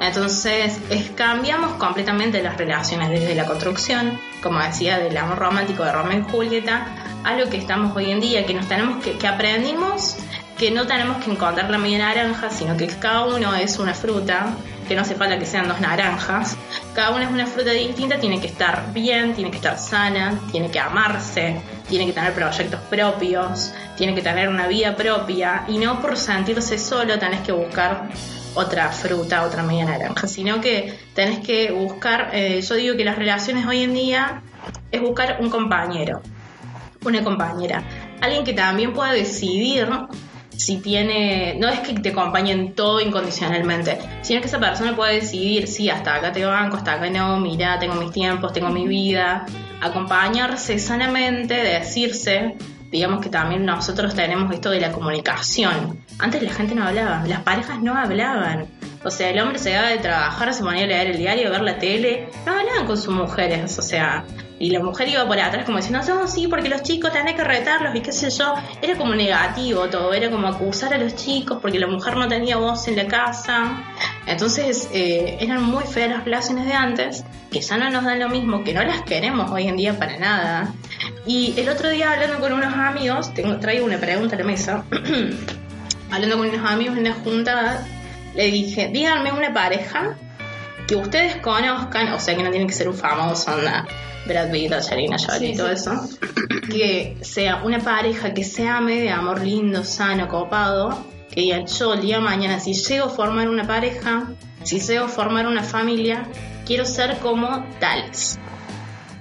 Entonces, es- cambiamos completamente las relaciones desde la construcción, como decía, del amor romántico de Romeo y Julieta, a lo que estamos hoy en día, que nos tenemos que, que aprendimos que no tenemos que encontrar la media naranja, sino que cada uno es una fruta, que no hace falta que sean dos naranjas. Cada una es una fruta distinta, tiene que estar bien, tiene que estar sana, tiene que amarse, tiene que tener proyectos propios, tiene que tener una vida propia y no por sentirse solo tenés que buscar otra fruta, otra media naranja, sino que tenés que buscar, eh, yo digo que las relaciones hoy en día es buscar un compañero, una compañera, alguien que también pueda decidir si tiene, no es que te acompañe en todo incondicionalmente, sino que esa persona puede decidir, sí, hasta acá te banco, hasta acá no, mira, tengo mis tiempos, tengo mi vida, acompañarse sanamente, decirse, digamos que también nosotros tenemos esto de la comunicación. Antes la gente no hablaba, las parejas no hablaban. O sea, el hombre se daba de trabajar, se ponía a leer el diario, a ver la tele, no hablaban con sus mujeres, o sea, y la mujer iba por atrás como diciendo, no, sí, porque los chicos tenés que retarlos y qué sé yo. Era como negativo todo, era como acusar a los chicos porque la mujer no tenía voz en la casa. Entonces eh, eran muy feas las relaciones de antes, que ya no nos dan lo mismo, que no las queremos hoy en día para nada. Y el otro día hablando con unos amigos, tengo, traigo una pregunta a la mesa, [CLEARS THROAT] hablando con unos amigos en una junta, le dije, díganme una pareja que ustedes conozcan, o sea que no tiene que ser un famoso, onda, Brad Pitt, Angelina Jolie y todo eso, que sea una pareja que se ame de amor lindo, sano, copado, que digan yo el día de mañana, si llego a formar una pareja, si llego a formar una familia, quiero ser como tales.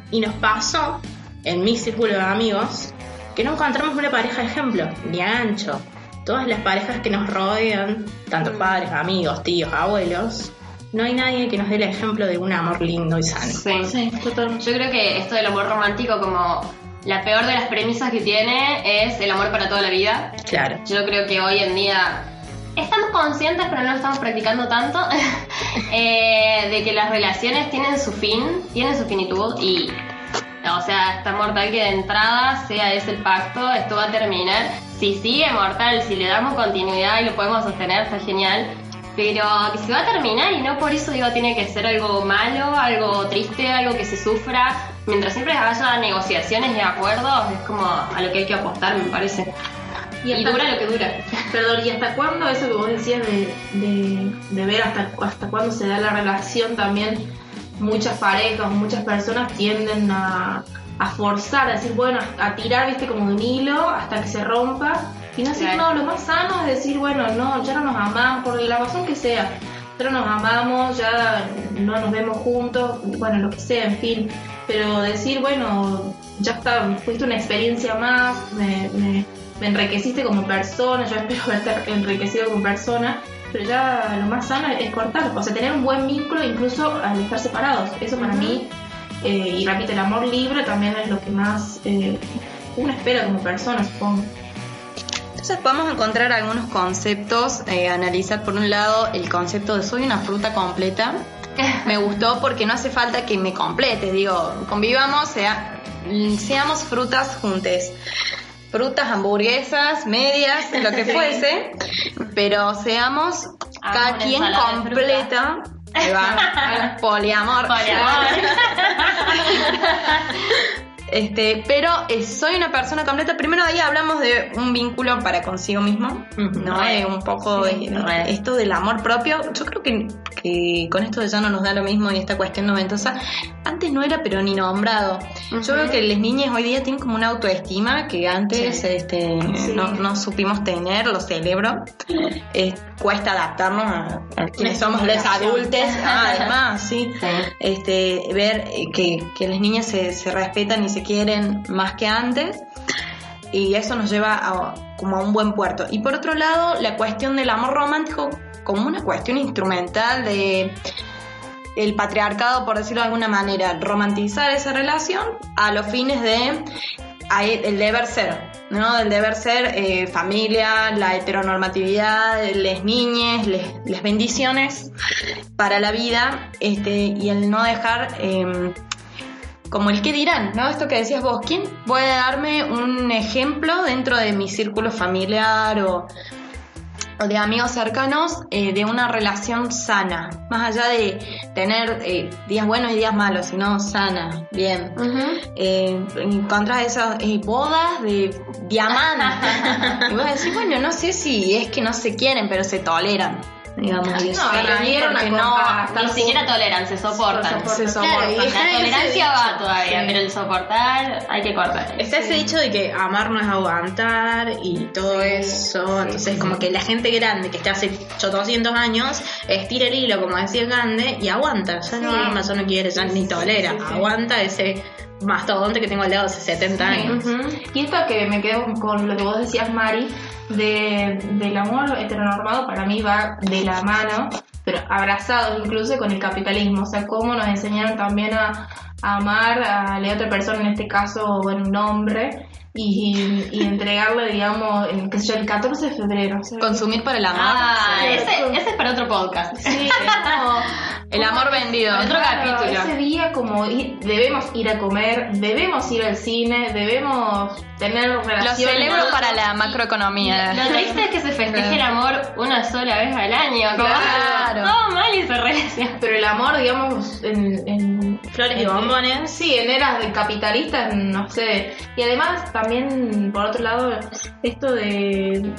Y nos pasó en mi círculo de amigos que no encontramos una pareja de ejemplo, ni a ancho. Todas las parejas que nos rodean, tanto padres, amigos, tíos, abuelos, no hay nadie que nos dé el ejemplo de un amor lindo y sano. Sí. Sí, totalmente. Yo creo que esto del amor romántico, como la peor de las premisas que tiene, es el amor para toda la vida. Claro. Yo creo que hoy en día estamos conscientes, pero no lo estamos practicando tanto, [LAUGHS] eh, de que las relaciones tienen su fin, tienen su finitud y, o sea, está mortal que de entrada sea ese el pacto, esto va a terminar. Si sigue mortal, si le damos continuidad y lo podemos sostener, está genial. Pero que se va a terminar y no por eso digo tiene que ser algo malo, algo triste, algo que se sufra. Mientras siempre haya negociaciones y acuerdos, es como a lo que hay que apostar, me parece. Y, dura lo que dura. Perdón, ¿y hasta cuándo eso que vos decías de, de, de ver hasta, hasta cuándo se da la relación también? Muchas parejas, muchas personas tienden a, a forzar, a decir, bueno, a tirar, viste, como de un hilo hasta que se rompa. Y no decir, Claro. no, lo más sano es decir, bueno, no, ya no nos amamos, por la razón que sea. Ya no nos amamos, ya no nos vemos juntos, bueno, lo que sea, en fin. Pero decir, bueno, ya está, fuiste una experiencia más, me, me, me enriqueciste como persona, yo espero [LAUGHS] haberte enriquecido como persona, pero ya lo más sano es cortar, o sea, tener un buen vínculo incluso al estar separados. Eso para mí, eh, y repito, el amor libre también es lo que más eh, uno espera como persona, supongo. Entonces podemos encontrar algunos conceptos, eh, analizar por un lado el concepto de soy una fruta completa. [LAUGHS] Me gustó porque no hace falta que me completes, digo, convivamos, sea, seamos frutas juntes. Frutas, hamburguesas, medias, [LAUGHS] lo que fuese, pero seamos cada quien completa. Va, [LAUGHS] poliamor. Este, pero eh, soy una persona completa. Primero ahí hablamos de un vínculo para consigo mismo. ¿no? Eh, un poco de, de esto del amor propio. Yo creo que, que con esto de ya no nos da lo mismo y esta cuestión noventosa, antes no era pero ni nombrado. Yo veo que las niñas hoy día tienen como una autoestima que antes este, no, no supimos tener, lo celebro. Eh, cuesta adaptarnos a, a quienes somos los adultos, [LAUGHS] Ah, además, sí. Este, ver que, que las niñas se, se respetan y se quieren más que antes y eso nos lleva a, como a un buen puerto. Y por otro lado, la cuestión del amor romántico como una cuestión instrumental de el patriarcado, por decirlo de alguna manera, romantizar esa relación a los fines de a- el deber ser. ¿No? Del deber ser, eh, familia, la heteronormatividad, les niñes, les, bendiciones para la vida, este, y el no dejar em, como el que dirán, ¿no? Esto que decías vos, ¿quién puede darme un ejemplo dentro de mi círculo familiar o, o de amigos cercanos eh, de una relación sana? Más allá de tener eh, días buenos y días malos, sino sana, bien. Eh, encontrás esas eh, bodas de diamantes. [LAUGHS] y vos decís, bueno, no sé si es que no se quieren, pero se toleran. Digamos, No, porque a no, copa, Ni siquiera toleran, se soportan. se soportan. La tolerancia dicho, va todavía, sí. pero el soportar hay que cortar. Está ese dicho de que amar no es aguantar y todo eso. Entonces, como que la gente grande que está hace 800 años estira el hilo, como decía Gandhi, y aguanta. Ya no ama, ya no quiere, ya ni tolera. Aguanta ese mastodonte que tengo al lado hace 70 años. Y esto que me quedo con lo que vos decías, Mari, de, del amor heteronormado, para mí va de la mano, pero abrazados incluso con el capitalismo. O sea, cómo nos enseñaron también a, a amar a la otra persona, en este caso, bueno, un hombre, y, y entregarle, digamos, el, qué sé yo, el 14 de febrero. Consumir para el amor. Ah, Sí. ese, ese es para otro podcast. Sí, es como- [LAUGHS] el amor vendido. Para otro Claro, capítulo. Ese día como ir- debemos ir a comer, debemos ir al cine, debemos tener Lo relaciones. celebro para la macroeconomía. Lo triste es que se festeje el amor una sola vez al año. Como Claro. todo mal y se relaciona. Pero el amor, digamos, en... en Flores y bombones. Sí, en eras de capitalistas, no sé. Y además también, por otro lado, esto de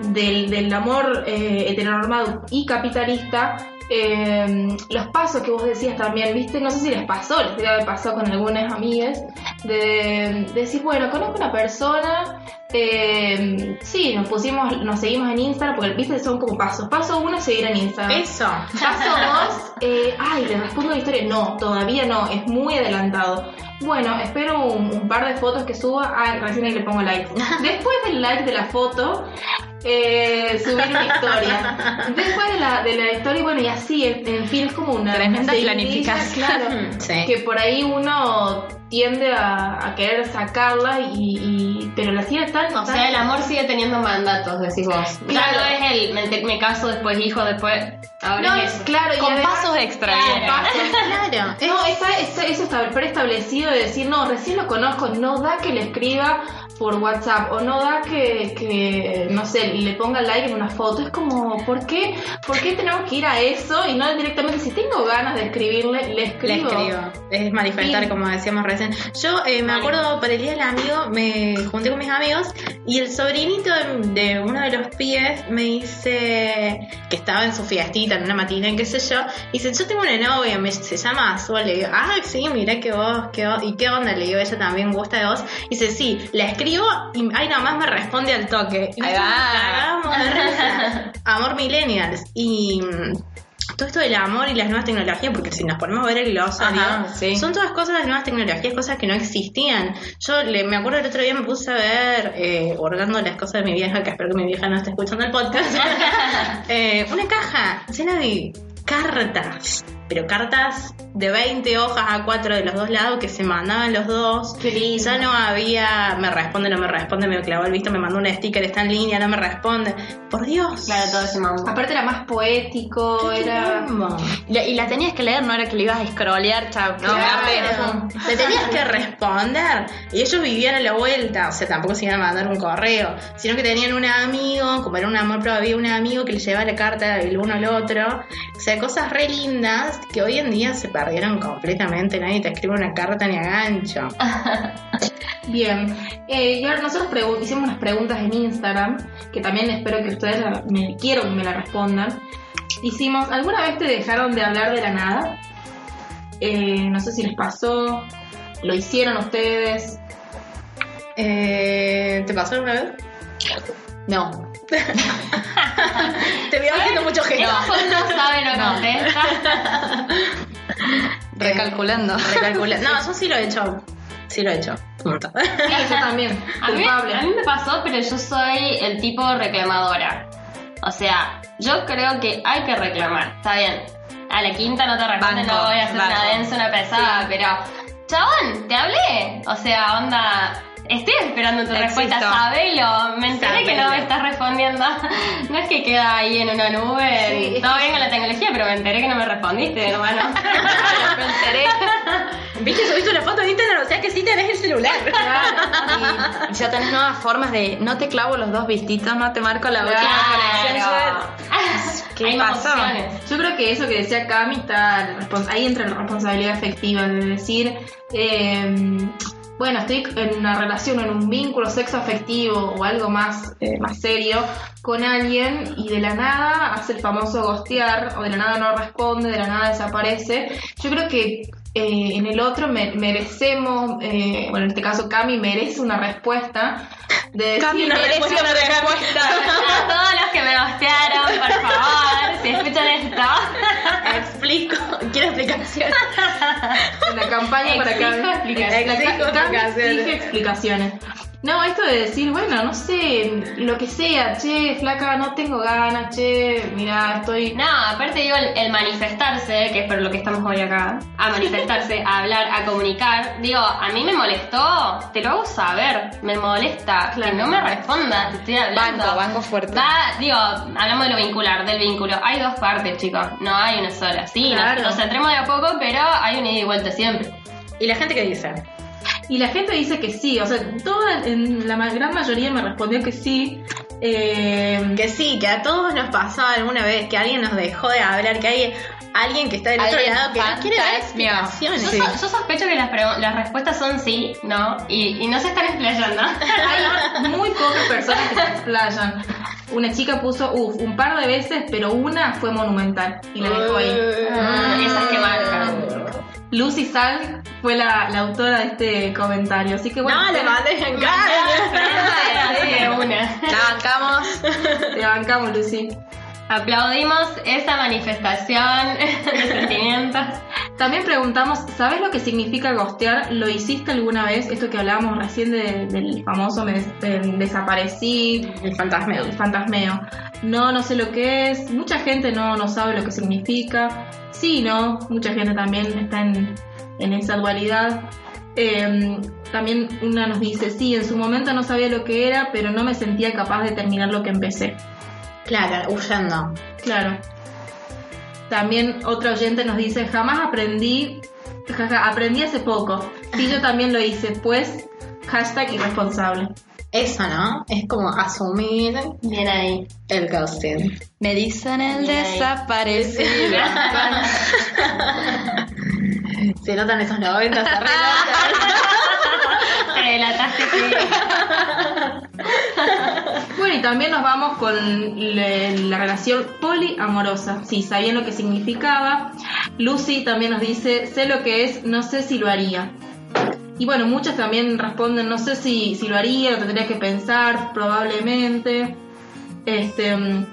del, del amor eh, heteronormado y capitalista, eh, los pasos que vos decías también, ¿viste? No sé si les pasó, les debe haber pasado con algunas amigas, de, de decir, bueno, conozco una persona, eh, sí, nos pusimos, nos seguimos en Instagram, porque viste, son como pasos. Paso uno, seguir en Instagram. Eso. Paso [LAUGHS] dos, eh, ay, le respondo la historia. No, todavía no, es muy adelantado. Bueno, espero un, un par de fotos que suba. Ah, recién ahí le pongo like. [LAUGHS] Después del like de la foto, eh, subir una historia. Después de la, de la historia, bueno, y así, en, en fin, es como una. Tremenda planificación. Claro. [LAUGHS] Sí. Que por ahí uno tiende a, a querer sacarla y, y- pero la tiene tan O tan- sea, el amor sigue teniendo mandatos, decís vos. Ya Claro. no es el me, me caso después hijo después. Ahora no es es eso. claro y Con además- pasos extra. Pasos. [LAUGHS] Claro. No, está, está- eso está preestablecido de decir, no, recién lo conozco, no da que le escriba por WhatsApp o no da que, que, no sé, le ponga like en una foto. Es como, ¿por qué? ¿Por qué tenemos que ir a eso y no directamente, si tengo ganas de escribirle, le Le escribo? escribo. Es manifestar, Sí. como decíamos recién. Yo eh, me acuerdo para el día del amigo, me junté con mis amigos y el sobrinito de, uno de los pibes me dice que estaba en su fiestita, en una matina, qué sé yo. Y dice, yo tengo una novia, me, se llama Azul. Le digo, ah, sí, mira que vos, que vos. ¿Y qué onda? Le digo, ella también gusta de vos. Y dice, sí, le escribo y ahí nomás me responde al toque. Y Ahí va. [LAUGHS] Amor millennials. Y mm, todo esto del amor y las nuevas tecnologías, porque si nos ponemos a ver el glosario, Ajá, sí. son todas cosas de nuevas tecnologías, cosas que no existían. Yo le, me acuerdo el otro día me puse a ver, eh, guardando las cosas de mi vieja, que espero que mi vieja no esté escuchando el podcast, [LAUGHS] [LAUGHS] eh, una caja llena de cartas, pero cartas de 20 hojas a 4 de los dos lados que se mandaban los dos. Y ya no había, me responde, no me responde, me clavó el visto, me mandó un sticker, está en línea, no me responde. Por Dios. Claro, todo ese mambo. Aparte era más poético, era... Y la- y la tenías que leer, no era que le ibas a scrollear, chao. No, Claro. Le tenías que responder. Y ellos vivían a la vuelta. O sea, tampoco se iban a mandar un correo. Sino que tenían un amigo, como era un amor propio, había un amigo que le llevaba la carta el uno al otro. O sea, cosas re lindas que hoy en día se perdieron completamente. Nadie te escribe una carta ni a gancho. [LAUGHS] Bien, eh, y ahora nosotros hicimos unas preguntas en Instagram, que también espero que ustedes la- me quiero que me la respondan. Hicimos, ¿alguna vez te dejaron de hablar de la nada? Eh, no sé si les pasó, lo hicieron ustedes. Eh, ¿Te pasó alguna vez? No. [LAUGHS] Te veo haciendo mucho gesto. No sabe, no contesta. [LAUGHS] Recalculando. Recalcula. No, yo sí lo he hecho. Sí lo he hecho. Punto. Sí, yo también, A mí, culpable. a mí me pasó, pero yo soy el tipo reclamadora. O sea, yo creo que hay que reclamar. Está bien. A la quinta no te responde, Banco, no voy a hacer una densa, una pesada, pero. Chabón, te hablé. O sea, onda. Estoy esperando tu Existo. respuesta, sabelo. Me enteré que no me estás respondiendo. No es que queda ahí en una nube. Sí, Todo bien con la tecnología, pero me enteré que no me respondiste, hermano. [LAUGHS] Me enteré. [LAUGHS] ¿Viste? Subiste una foto en Instagram, o sea que sí tenés el celular. Y ya tenés nuevas formas de no te clavo los dos vistitos, no te marco la última conexión. Yo- ¿Qué Hay pasó? Yo creo que eso que decía Cami está ahí entra la responsabilidad afectiva de decir, eh, bueno, estoy en una relación en un vínculo sexo afectivo o algo más, eh, más serio con alguien y de la nada hace el famoso gostear o de la nada no responde, de la nada desaparece. Yo creo que eh, en el otro me- merecemos, eh, bueno, en este caso Cami merece una respuesta de decir, Cami merece una respuesta. A [LAUGHS] todos los que me gostearon, por favor, si escuchan esto. Explico. Quiero explicaciones. la campaña para Cami. explicaciones. Explicaciones. exige explicaciones. No, esto de decir, bueno, no sé, lo que sea, che, flaca, no tengo ganas, che, mira, estoy... No, aparte digo, el, el manifestarse, que es por lo que estamos hoy acá, a manifestarse, a hablar, a comunicar, digo, a mí me molestó, te lo hago saber, me molesta, que no me respondas, te estoy hablando. Banco, banco fuerte. Digo, hablamos de lo vincular, del vínculo, hay dos partes, chicos, no hay una sola, sí, nos- Claro. nos, centremos de a poco, pero hay un ida y vuelta siempre. ¿Y la gente qué dice? Y la gente dice que sí, o sea, toda, en la ma- gran mayoría me respondió que sí. Eh, Que sí, que a todos nos pasó alguna vez que alguien nos dejó de hablar, que hay alguien que está del otro lado que no quiere dar explicaciones. Yo, so- yo sospecho que las, las respuestas son sí, no, y, y no se están explayando. [LAUGHS] hay muy pocas personas que se explayan. Una chica puso, uff, un par de veces, pero una fue monumental y la dejó ahí. Ah, esas que marcan. Lucy Sal fue la, la autora de este comentario, así que bueno, No, le mandé en una. La bancamos. te bancamos, Lucy. Aplaudimos esa manifestación de sentimientos. También preguntamos, ¿sabes lo que significa gostear? ¿Lo hiciste alguna vez? Esto que hablábamos recién de- del famoso me des- eh, desaparecí, El fantasmeo. el fantasmeo. No, no sé lo que es. Mucha gente no, no sabe lo que significa. Sí, no. Mucha gente también está en, en esa dualidad. Eh, también una nos dice, sí, en su momento no sabía lo que era, pero no me sentía capaz de terminar lo que empecé. Claro, huyendo. Claro. También otra oyente nos dice, jamás aprendí, jaja, aprendí hace poco. Sí, yo también lo hice, pues, hashtag irresponsable. Eso, ¿no? Es como asumir Bien ahí. el ghosting. Me dicen el Bien ahí. desaparecido. [LAUGHS] Se notan esos 90 se Te delataste, sí. Bueno, y también nos vamos con le- la relación poliamorosa. Sí, sabían lo que significaba. Lucy también nos dice, sé lo que es, no sé si lo haría. Y bueno, muchos también responden, no sé si, si lo haría, lo tendría que pensar, probablemente. Este, mm,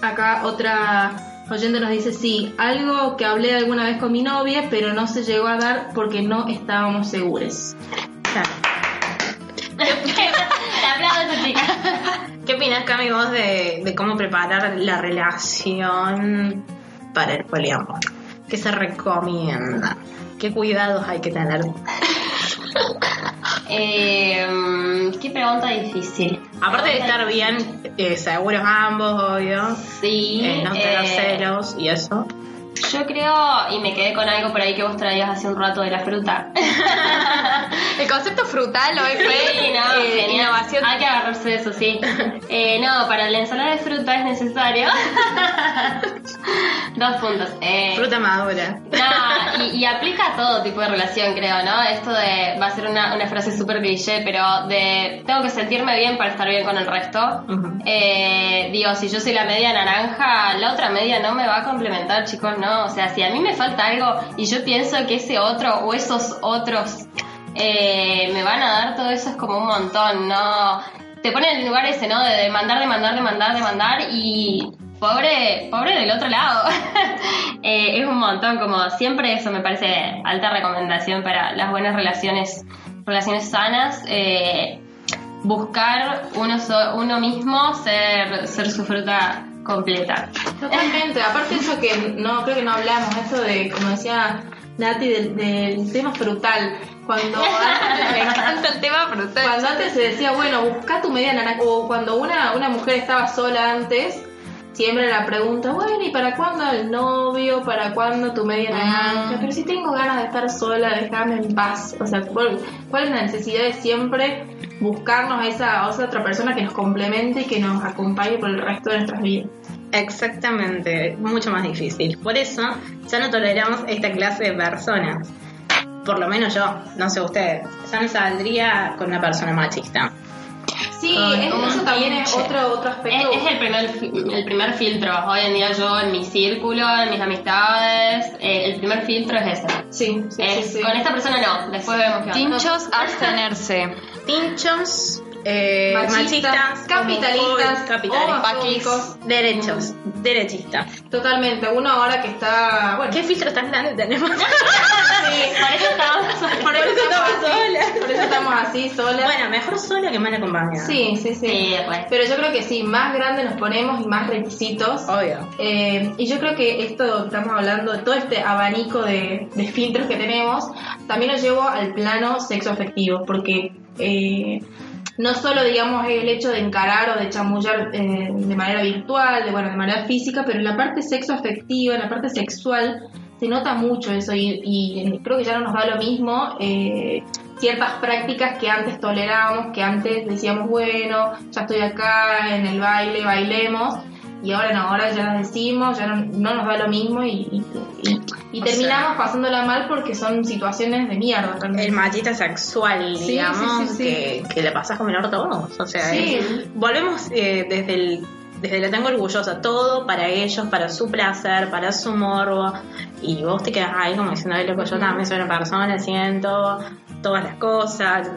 acá otra oyente nos dice, sí, algo que hablé alguna vez con mi novia, pero no se llegó a dar porque no estábamos seguros. Te aplaudo, chica. ¿Qué opinas, Cami, vos de, de cómo preparar la relación para el poliamor? ¿Qué se recomienda? ¿Qué cuidados hay que tener? Eh, qué pregunta difícil. Aparte de estar bien eh, seguros ambos, obvio, Sí. eh, no tener eh, celos y eso. Yo creo, y me quedé con algo por ahí que vos traías hace un rato de la fruta. [LAUGHS] El concepto frutal hoy fue Sí, no, eh, innovación. Hay que agarrarse de eso, sí. [LAUGHS] Eh, no, para la ensalada de fruta es necesario. [LAUGHS] Dos puntos. Eh, Fruta madura. No, y, y aplica a todo tipo de relación, creo, ¿no? Esto de, va a ser una, una frase súper cliché, pero de, tengo que sentirme bien para estar bien con el resto. Eh, digo, si yo soy la media naranja, la otra media no me va a complementar, chicos, no. O sea, si a mí me falta algo y yo pienso que ese otro o esos otros eh, me van a dar todo eso, es como un montón, ¿no? Te ponen en el lugar ese, ¿no? De demandar, demandar, demandar, demandar y pobre, pobre del otro lado. [LAUGHS] Eh, es un montón, como siempre eso me parece alta recomendación para las buenas relaciones, relaciones sanas. eh, buscar uno, uno mismo, ser, ser su fruta completa. Totalmente, aparte de eso que no creo que no hablamos, esto de, como decía Nati, del, del tema frutal. Cuando [LAUGHS] Me encanta el tema frutal. Cuando antes se decía, bueno, busca tu media naranja, o cuando una, una mujer estaba sola antes, siempre la pregunta, bueno, ¿y para cuándo el novio? ¿Para cuándo tu media naranja? Pero si tengo ganas de estar sola, déjame en paz. O sea, ¿cuál, cuál es la necesidad de siempre buscarnos a esa, a esa otra persona que nos complemente y que nos acompañe por el resto de nuestras vidas? Exactamente, mucho más difícil. Por eso ya no toleramos esta clase de personas. Por lo menos yo, no sé ustedes. Ya no saldría con una persona machista. Sí, Ay, es- como eso también es otro, otro aspecto. es el, primer, el primer filtro. Hoy en día yo en mi círculo, en mis amistades, eh, el primer filtro es ese. Sí, sí, Es, sí, sí. Con esta persona no, después vemos qué onda. Tinchos, abstenerse. Tinchos, eh, Machistas, machistas, capitalistas, capitalistas, derechos, derechistas. Totalmente. Uno ahora que está. Bueno, ¿Qué filtros tan grandes tenemos? [LAUGHS] Por eso estamos... por eso estamos solas. Por eso estamos así, solas. bueno, mejor sola que mal acompañada. Sí, sí, sí. Sí, pues. Pero yo creo que sí, más grande nos ponemos y más requisitos. Obvio. Eh, y yo creo que esto estamos hablando, todo este abanico de, de filtros que tenemos, también lo llevo al plano sexo afectivo, porque eh, no solo, digamos, el hecho de encarar o de chamullar eh, de manera virtual, de, bueno, de manera física, pero en la parte sexo afectiva, en la parte sexual, se nota mucho eso y, y creo que ya no nos da lo mismo. eh, ciertas prácticas que antes tolerábamos, que antes decíamos, bueno, ya estoy acá en el baile, bailemos, y ahora no, ahora ya las decimos, ya no, no nos da lo mismo y, y- y- y O terminamos pasándola mal porque son situaciones de mierda realmente. El machista sexual, Sí, digamos, sí, sí, sí. Que, que le pasas como el orto a vos. O sea, es- volvemos eh, desde el desde la tengo orgullosa, todo para ellos, para su placer, para su morbo, y vos te quedas ahí como diciendo, ay, loco, yo también soy una persona, siento todas las cosas.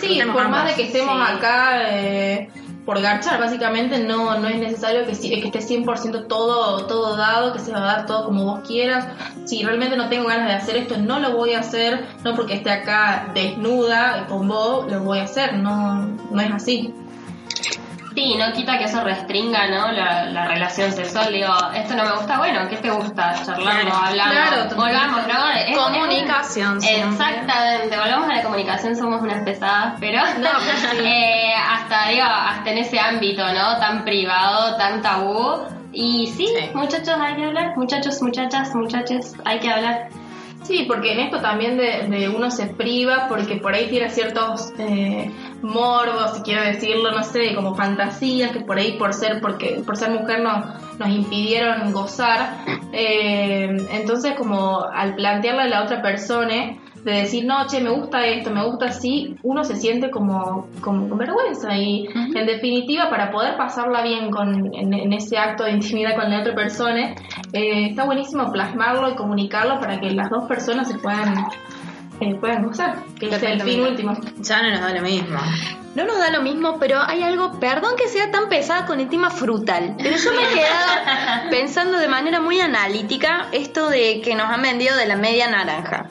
Sí, por más de que estemos Sí. acá eh, por garchar, básicamente no, no es necesario que, que esté 100% todo, todo dado, que se va a dar todo como vos quieras. Si realmente no tengo ganas de hacer esto, no lo voy a hacer, no porque esté acá desnuda con vos, lo voy a hacer, no, no es así. Sí, no quita que eso restringa, ¿no? La, la relación sexual. Digo, esto no me gusta, bueno, ¿qué te gusta? Charlando, Claro, hablando. claro. Volvamos, ¿no? Es- es- Comunicación siempre. Exactamente, volvamos a la comunicación, somos unas pesadas, pero [LAUGHS] eh, hasta, digo, hasta en ese ámbito, ¿no? Tan privado, tan tabú. Y sí, Sí. muchachos, hay que hablar, muchachos, muchachas, muchaches, hay que hablar. Sí, porque en esto también de, de uno se priva porque por ahí tiene ciertos eh, morbos, si quiero decirlo, no sé, como fantasías que por ahí por ser porque por ser mujer nos, nos impidieron gozar. Eh, entonces como al plantearle a la otra persona de decir, no, che, me gusta esto, me gusta así, uno se siente como, como con vergüenza y en definitiva para poder pasarla bien con, en, en ese acto de intimidad con la otra persona, eh, está buenísimo plasmarlo y comunicarlo para que las dos personas se puedan, eh, puedan gozar, que es el fin último. Ya no nos da lo mismo. No nos da lo mismo, pero hay algo, perdón que sea tan pesada con el tema frutal, pero yo me he quedado [LAUGHS] pensando de manera muy analítica esto de que nos han vendido de la media naranja.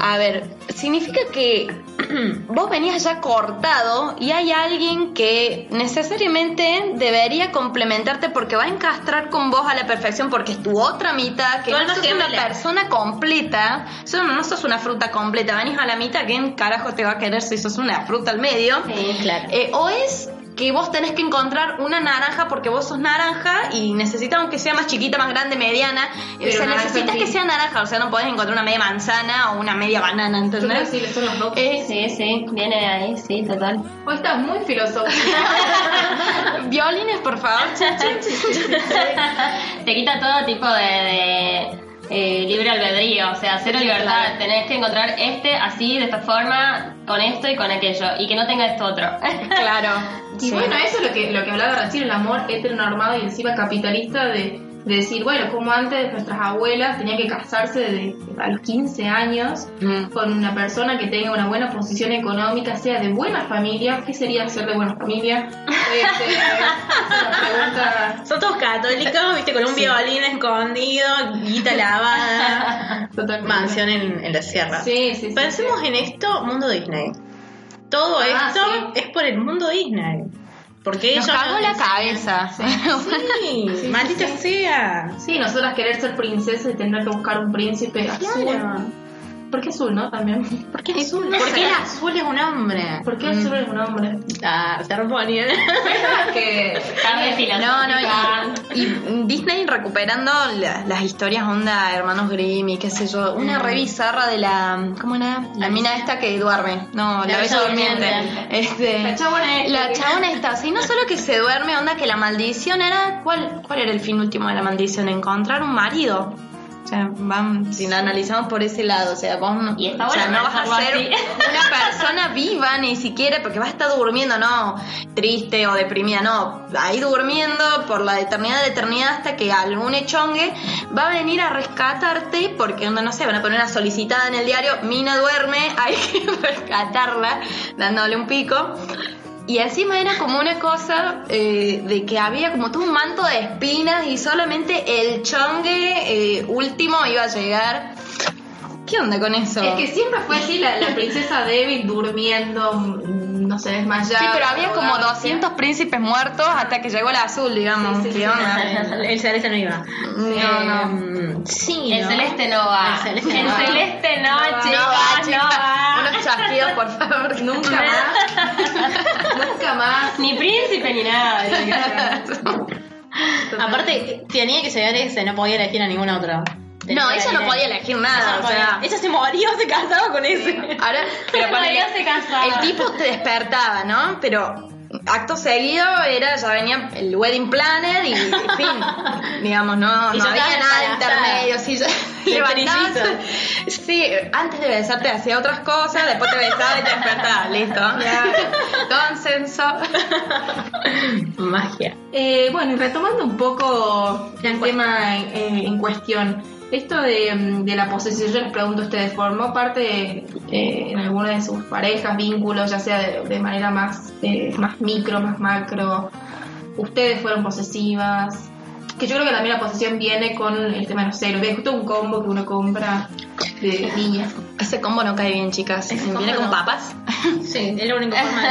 A ver, significa que [CLEARS THROAT] vos venías ya cortado y hay alguien que necesariamente debería complementarte porque va a encastrar con vos a la perfección porque es tu otra mitad, que no sos una persona completa, solo no sos una fruta completa, venís a la mitad, ¿quién carajo te va a querer si sos una fruta al medio? Sí, Claro. Eh, o es que vos tenés que encontrar una naranja porque vos sos naranja y necesitas aunque sea más chiquita, más grande, mediana. Pero o sea, necesitas que sea naranja, o sea, no podés encontrar una media manzana o una media banana, Yo creo que ¿entendés? sí, son los dos. Eh, sí, sí, viene de ahí, sí, total. Hoy estás muy filosófico. [LAUGHS] violines, por favor. [LAUGHS] Te quita todo tipo de, de, eh, libre albedrío, o sea, cero libertad. Tenés que encontrar este así, de esta forma, con esto y con aquello, y que no tenga esto otro. [LAUGHS] claro. Y Sí. bueno, eso es lo que, lo que hablaba recién, el amor heteronormado y encima capitalista de, de decir, bueno, como antes nuestras abuelas tenían que casarse de, a los 15 años Mm. con una persona que tenga una buena posición económica, sea de buena familia. ¿Qué sería ser de buena familia? [LAUGHS] Este, pregunta Son todos católicos, viste, con un violín escondido, guita lavada, [LAUGHS] totalmente. mansión en, en la sierra. Sí, sí, sí. Pensemos en esto, mundo Disney. Todo Ah, esto es por el mundo Disney. Porque Nos ellos cagó la cabeza. Sí, maldita sea. Sí, nosotras querer ser princesa y tener que buscar un príncipe azul. Claro. ¿Por qué azul, no? También. ¿Por qué azul? No el azul es un hombre. ¿Por qué azul es un hombre? Ah, se reponía. [LAUGHS] que No, no, y, y Disney recuperando la- las historias onda Hermanos Grimm y qué sé yo, una Mm. re bizarra de la, ¿cómo era? La mina esta que duerme, no, la, La bella durmiente. Durmiente. Este, La chabona esta La chabona esta, sí, no solo que se duerme, onda que la maldición era, ¿cuál, cuál era el fin último de la maldición? Encontrar un marido. O sea, van, si lo analizamos por ese lado, o sea, vos no, Y está o sea, no vas a ser así. [LAUGHS] una persona viva ni siquiera porque vas a estar durmiendo, no, triste o deprimida, no, ahí durmiendo por la eternidad de eternidad hasta que algún echongue va a venir a rescatarte porque no sé, van a poner una solicitada en el diario, Mina duerme, [LAUGHS] hay que rescatarla dándole un pico. Y encima era como una cosa eh, de que había como todo un manto de espinas y solamente el chongue eh, último iba a llegar. ¿Qué onda con eso? Es que siempre fue así, la, princesa David durmiendo, no sé, desmayada. Sí, pero había como ahogándose. 200 príncipes muertos hasta que llegó el azul, digamos. Sí, sí, ¿Qué sí. onda? El celeste no iba. No, no. Eh, sí, El celeste no va. El celeste El no va. celeste no, No va, chicos, no no va. Unos chasquidos, por favor. [LAUGHS] Nunca más. [LAUGHS] Nunca más. Ni príncipe ni nada. [LAUGHS] Aparte, tenía que llegar ese, no podía elegir a ningún otro. Tenía No, ella no podía elegir nada, no o sea. Ella se casaba con ese. Ahora, pero [LAUGHS] ponele, ya se casaba. el tipo te despertaba, ¿no? Pero acto seguido era, ya venía el wedding planner y fin. [LAUGHS] Digamos, no, Y no había nada embarazada. intermedio. Sí, De [LAUGHS] levantabas. trillizos. Sí, antes de besarte hacía otras cosas, después te besaba y te despertaba, listo. Consenso. Magia. Eh, bueno, y retomando un poco el tema en, en cuestión, esto de, mm, de la posesión, yo les pregunto a ustedes, ¿formó parte eh, en alguna de sus parejas, vínculos, ya sea de, de manera más, eh, más micro, más macro? ¿Ustedes fueron posesivas? Que yo creo que también la posesión viene con el tema de los celos. Es justo un combo que uno compra de niña. Ese combo no cae bien, chicas. Ese Viene con no. papas. Sí, es la única [LAUGHS] forma de.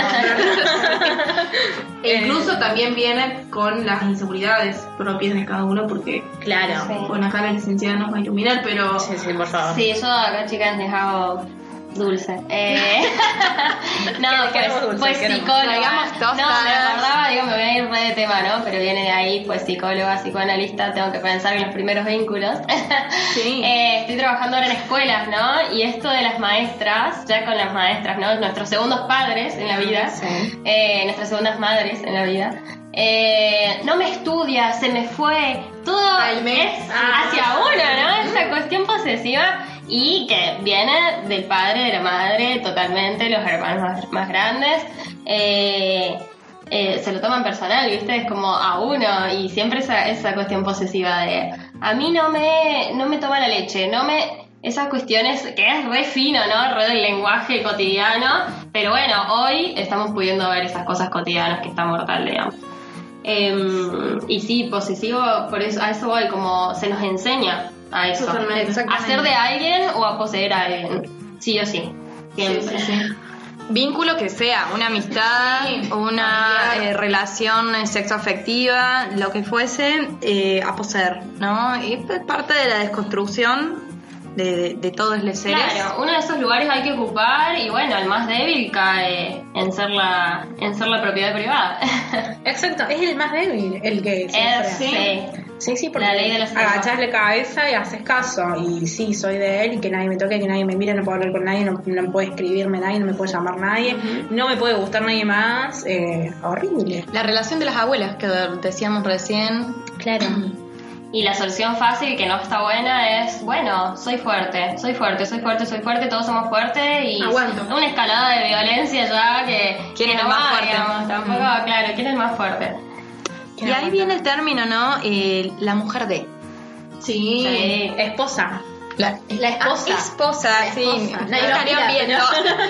[LAUGHS] E incluso también viene con las inseguridades propias de cada uno, porque, Claro. bueno, acá la licenciada nos va a iluminar, pero Sí, sí, por favor. Sí, yo acá, chicas, les hago dulce. Eh, [LAUGHS] no, pues, dulce, pues psicóloga. Traigamos No, me acordaba, digo, me voy a ir re de tema, ¿no? Pero viene de ahí, pues psicóloga, psicoanalista, tengo que pensar en los primeros vínculos. [LAUGHS] Sí. Eh, estoy trabajando ahora en escuelas, ¿no? Y esto de las maestras, ya con las maestras, ¿no? Nuestros segundos padres en la vida, Sí. eh, nuestras segundas madres en la vida. Eh, no me estudia, se me fue, todo Al mes. es Ah. hacia uno, ¿no? Esa cuestión posesiva y que viene del padre, de la madre, totalmente, los hermanos más, más grandes. Eh, eh, se lo toman personal, ¿viste? Es como a uno y siempre esa, esa cuestión posesiva de a mí no me, no me toma la leche, no me... Esas cuestiones que es re fino, ¿no? Re del lenguaje cotidiano, pero bueno, hoy estamos pudiendo ver esas cosas cotidianas que está mortal, digamos. Em, y sí, posesivo, por eso, a eso voy, como se nos enseña a eso. A ser de alguien o a poseer a alguien. Sí o sí. Siempre. Vínculo que sea, una amistad, una eh, relación eh, sexoafectiva, lo que fuese, eh, a poseer, ¿no? Y es parte de la desconstrucción de, de, de todos los seres. Claro, uno de esos lugares hay que ocupar y bueno, el más débil cae en ser la, en ser la propiedad privada. [LAUGHS] Exacto, es el más débil el que se Es, enfrenta. sí. Sí, sí, porque La ley de los agachás la cabeza y haces caso. Y sí, soy de él y que nadie me toque, que nadie me mire, no puedo hablar con nadie, no, no puede escribirme nadie, no me puede llamar nadie, no me puede gustar nadie más. Eh, horrible. La relación de las abuelas que decíamos recién. Claro. [CLEARS THROAT] Y la solución fácil que no está buena es, bueno, soy fuerte, soy fuerte, soy fuerte, soy fuerte, todos somos fuertes y Aguanto. una escalada de violencia ya que, ¿Quién que es no el más va, fuerte? digamos, tampoco, claro, ¿quién es el más fuerte? Y ahí viene el término, ¿no? Eh, la mujer de. Sí. Sí. Esposa. La, La esposa. Ah, esposa, sí. esposa. No Nadie lo estarían mira, viendo,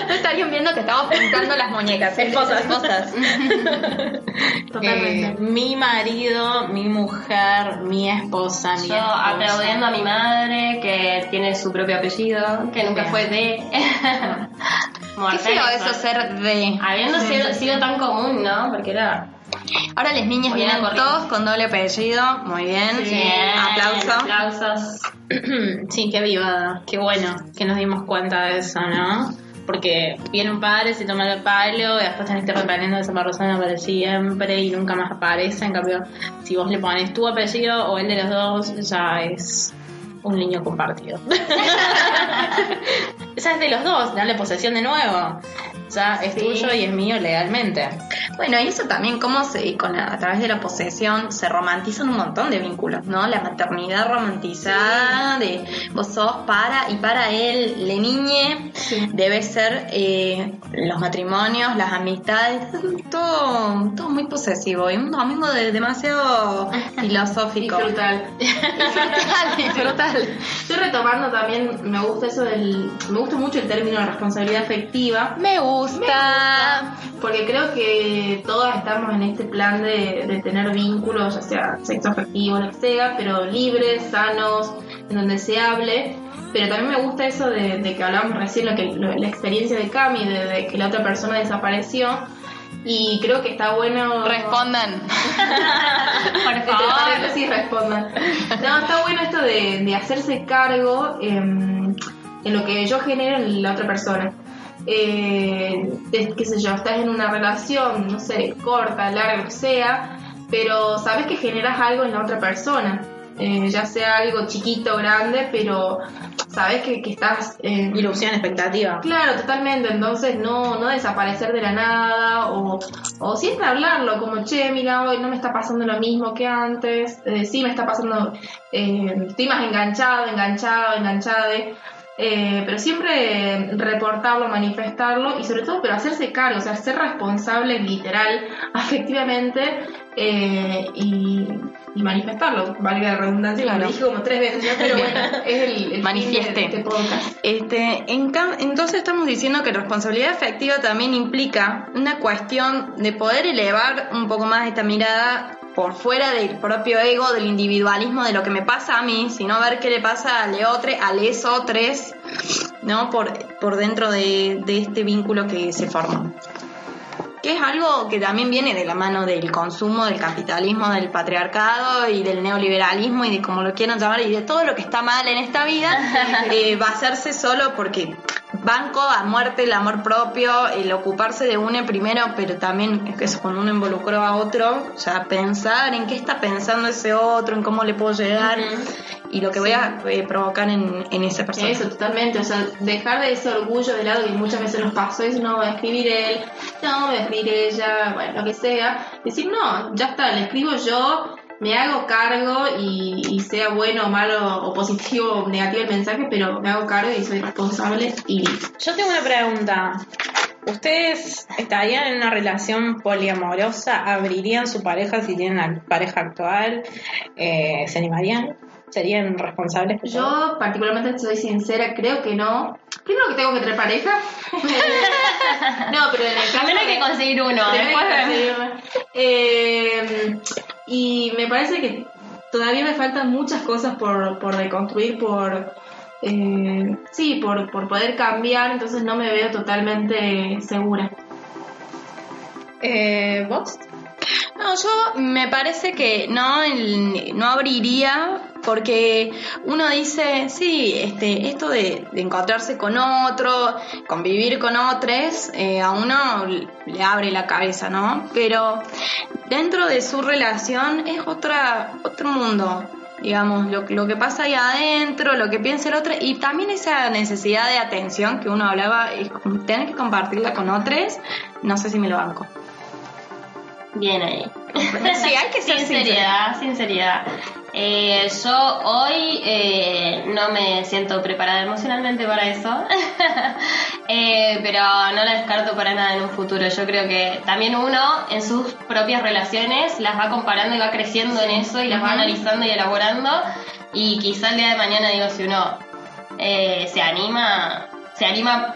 no estarían viendo que estamos pintando las muñecas. Esposas. Esposas. [LAUGHS] Totalmente. Eh, mi marido, mi mujer, mi esposa, mi Yo esposa. aplaudiendo a mi madre que tiene su propio apellido, que nunca Bien. fue de. [LAUGHS] Qué feo eso ser de. Habiendo sido, sido tan común, ¿no? Porque era Ahora las niñas vienen bien. todos con doble apellido. Muy bien. Bien, Aplauso. Aplausos. [CLEARS THROAT] Sí, qué vivada. Qué bueno que nos dimos cuenta de eso, ¿no? Porque viene un padre, se toma el palo y después tenés que ir reprendiendo a esa persona para siempre y nunca más aparece. En cambio, si vos le pones tu apellido o el de los dos, ya es un niño compartido. [LAUGHS] Esa es de los dos, darle posesión de nuevo. Ya es tuyo y es mío legalmente. Bueno, y eso también, cómo se, con la- a través de la posesión se romantizan un montón de vínculos, ¿no? La maternidad romantizada de vos sos para y para él, le niñe, debe ser eh, los matrimonios, las amistades, todo, todo muy posesivo y un domingo de, demasiado [LAUGHS] filosófico. Disfrutar. [LAUGHS] Disfrutar, disfrutar. Estoy retomando también, me gusta eso del. Me gusta mucho el término de responsabilidad afectiva. Me gusta. Porque creo que todas estamos en este plan de, de tener vínculos, ya sea sexo afectivo, lo que sea, pero libres, sanos, en donde se hable. Pero también me gusta eso de, de que hablábamos recién, lo que, lo- la experiencia de Cami, de, de que la otra persona desapareció. Y creo que está bueno. Respondan. [LAUGHS] Por Entre favor. paréntesis respondan. No, está bueno esto de, de hacerse cargo em, en lo que yo genero en la otra persona. Eh, qué sé yo, estás en una relación, no sé, corta, larga, lo que sea, pero sabes que generas algo en la otra persona. Eh, ya sea algo chiquito o grande, pero sabes que, que estás... eh, Ilusión, expectativa. Claro, totalmente. Entonces no, no desaparecer de la nada o, o siempre hablarlo como, che, mira, hoy no me está pasando lo mismo que antes. Eh, sí, me está pasando, eh, estoy más enganchado, enganchado, enganchade. Eh, pero siempre reportarlo, manifestarlo y sobre todo, pero hacerse cargo, o sea, ser responsable literal, [LAUGHS] afectivamente eh, y, y manifestarlo, valga la redundancia, Claro. lo dije como tres veces ya, pero bueno, [LAUGHS] es el, el de Manifieste. este podcast. Este, en entonces estamos diciendo que responsabilidad afectiva también implica una cuestión de poder elevar un poco más esta mirada por fuera del propio ego, del individualismo, de lo que me pasa a mí, sino ver qué le pasa a leotre, a lesotres, ¿no? Por, por dentro de, de este vínculo que se forma. Que es algo que también viene de la mano del consumo, del capitalismo, del patriarcado y del neoliberalismo y de como lo quieran llamar y de todo lo que está mal en esta vida, [LAUGHS] eh, va a hacerse solo porque banco a muerte el amor propio, el ocuparse de uno primero, pero también es que eso cuando uno involucró a otro, o sea, pensar en qué está pensando ese otro, en cómo le puedo llegar y lo que voy a eh, provocar en, en esa persona. Eso, totalmente. O sea, dejar de ese orgullo de lado que muchas veces nos pasó, es no, voy a escribir él, no, voy a escribir ella, bueno, lo que sea. Decir, no, ya está, le escribo yo, me hago cargo y, y sea bueno o malo o positivo o negativo el mensaje, pero me hago cargo y soy responsable y listo. Yo tengo una pregunta. ¿Ustedes estarían en una relación poliamorosa? ¿Abrirían su pareja si tienen una pareja actual? Eh, ¿Se animarían? ¿Serían responsables? Yo, particularmente, soy sincera, creo que no. Primero que tengo que tener pareja. [LAUGHS] no, pero en el caso Primero hay que conseguir uno, después vemos. conseguirlo. Eh, y me parece que todavía me faltan muchas cosas por, por reconstruir, por eh, sí, por, por poder cambiar, entonces no me veo totalmente segura. Eh, ¿Vos? No, yo me parece que no, no abriría porque uno dice, sí, este, esto de, encontrarse con otro, convivir con otros, eh, a uno le abre la cabeza, ¿no? Pero dentro de su relación es otra, otro mundo. Digamos, lo, lo que pasa ahí adentro, lo que piensa el otro, y también esa necesidad de atención que uno hablaba, tener que compartirla con otros, no sé si me lo banco. Bien ahí. Sí, hay que ser sinceridad, sinceridad. Eh, yo hoy eh, no me siento preparada emocionalmente para eso, [LAUGHS] Eh, pero no la descarto para nada en un futuro. Yo creo que también uno en sus propias relaciones las va comparando y va creciendo en eso y las va analizando y elaborando y quizá el día de mañana digo si uno eh, se anima, se anima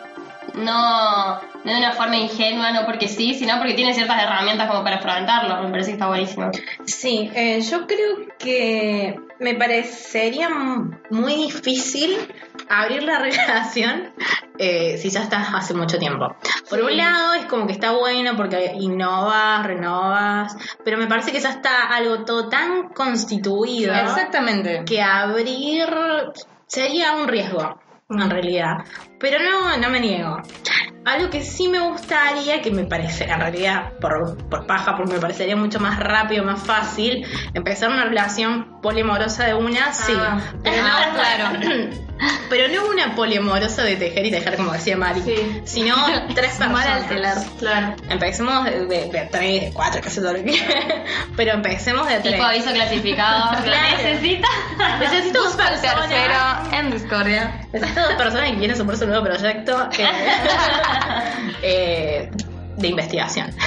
no, no de una forma ingenua, no porque sí, sino porque tiene ciertas herramientas como para afrontarlo. Me parece que está buenísimo. Sí, eh, yo creo que me parecería muy difícil abrir la [LAUGHS] relación eh, si ya estás hace mucho tiempo. Por un lado, es como que está bueno porque innovas, renovas, pero me parece que ya está algo todo tan constituido Exactamente. que abrir sería un riesgo, en realidad. Pero no, no me niego. Algo que sí me gustaría, que me parece, en realidad, por, por paja, porque me parecería mucho más rápido, más fácil, empezar una relación poliamorosa de una, sí. Ah. Pero no, claro. [LAUGHS] Pero no una poliamorosa de tejer y tejer, como decía Mari, Sí. sino [LAUGHS] tres al personas. telar. Claro. Empecemos de, de, de tres, de cuatro, qué sé lo que- [LAUGHS] pero empecemos de tres. Tipo aviso clasificado. Claro. Necesita. [LAUGHS] Necesito dos personas. tercero en discordia. Necesito dos personas que quieren sumar su nuevo proyecto eh, eh, de investigación. [LAUGHS]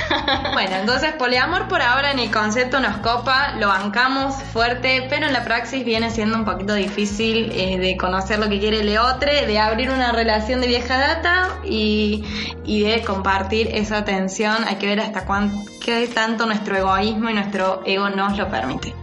Bueno, entonces poliamor por ahora en el concepto nos copa, lo bancamos fuerte, pero en la praxis viene siendo un poquito difícil eh, de conocer lo que quiere el otro, de abrir una relación de vieja data y, y de compartir esa atención. Hay que ver hasta cuán, qué tanto nuestro egoísmo y nuestro ego nos lo permite.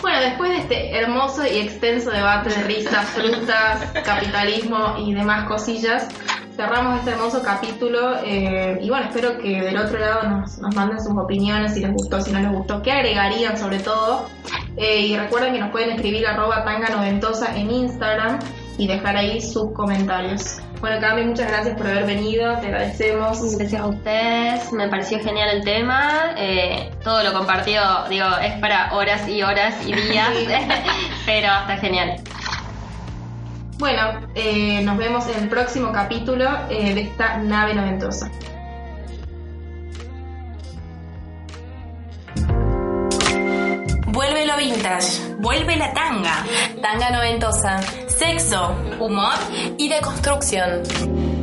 Bueno, después de este hermoso y extenso debate de risas, frutas, capitalismo y demás cosillas, cerramos este hermoso capítulo eh, y bueno, espero que del otro lado nos, nos manden sus opiniones, si les gustó, si no les gustó, qué agregarían sobre todo. Eh, y recuerden que nos pueden escribir arroba tanga noventosa en Instagram y dejar ahí sus comentarios. Bueno, Cami, muchas gracias por haber venido, te agradecemos. Gracias a ustedes, me pareció genial el tema. eh, todo lo compartido, digo, es para horas y horas y días, [LAUGHS] [LAUGHS] pero está genial. Bueno, eh, nos vemos en el próximo capítulo eh, de esta nave noventosa. Vuelve lo vintage, vuelve la tanga, Tanga noventosa sexo, humor y de construcción.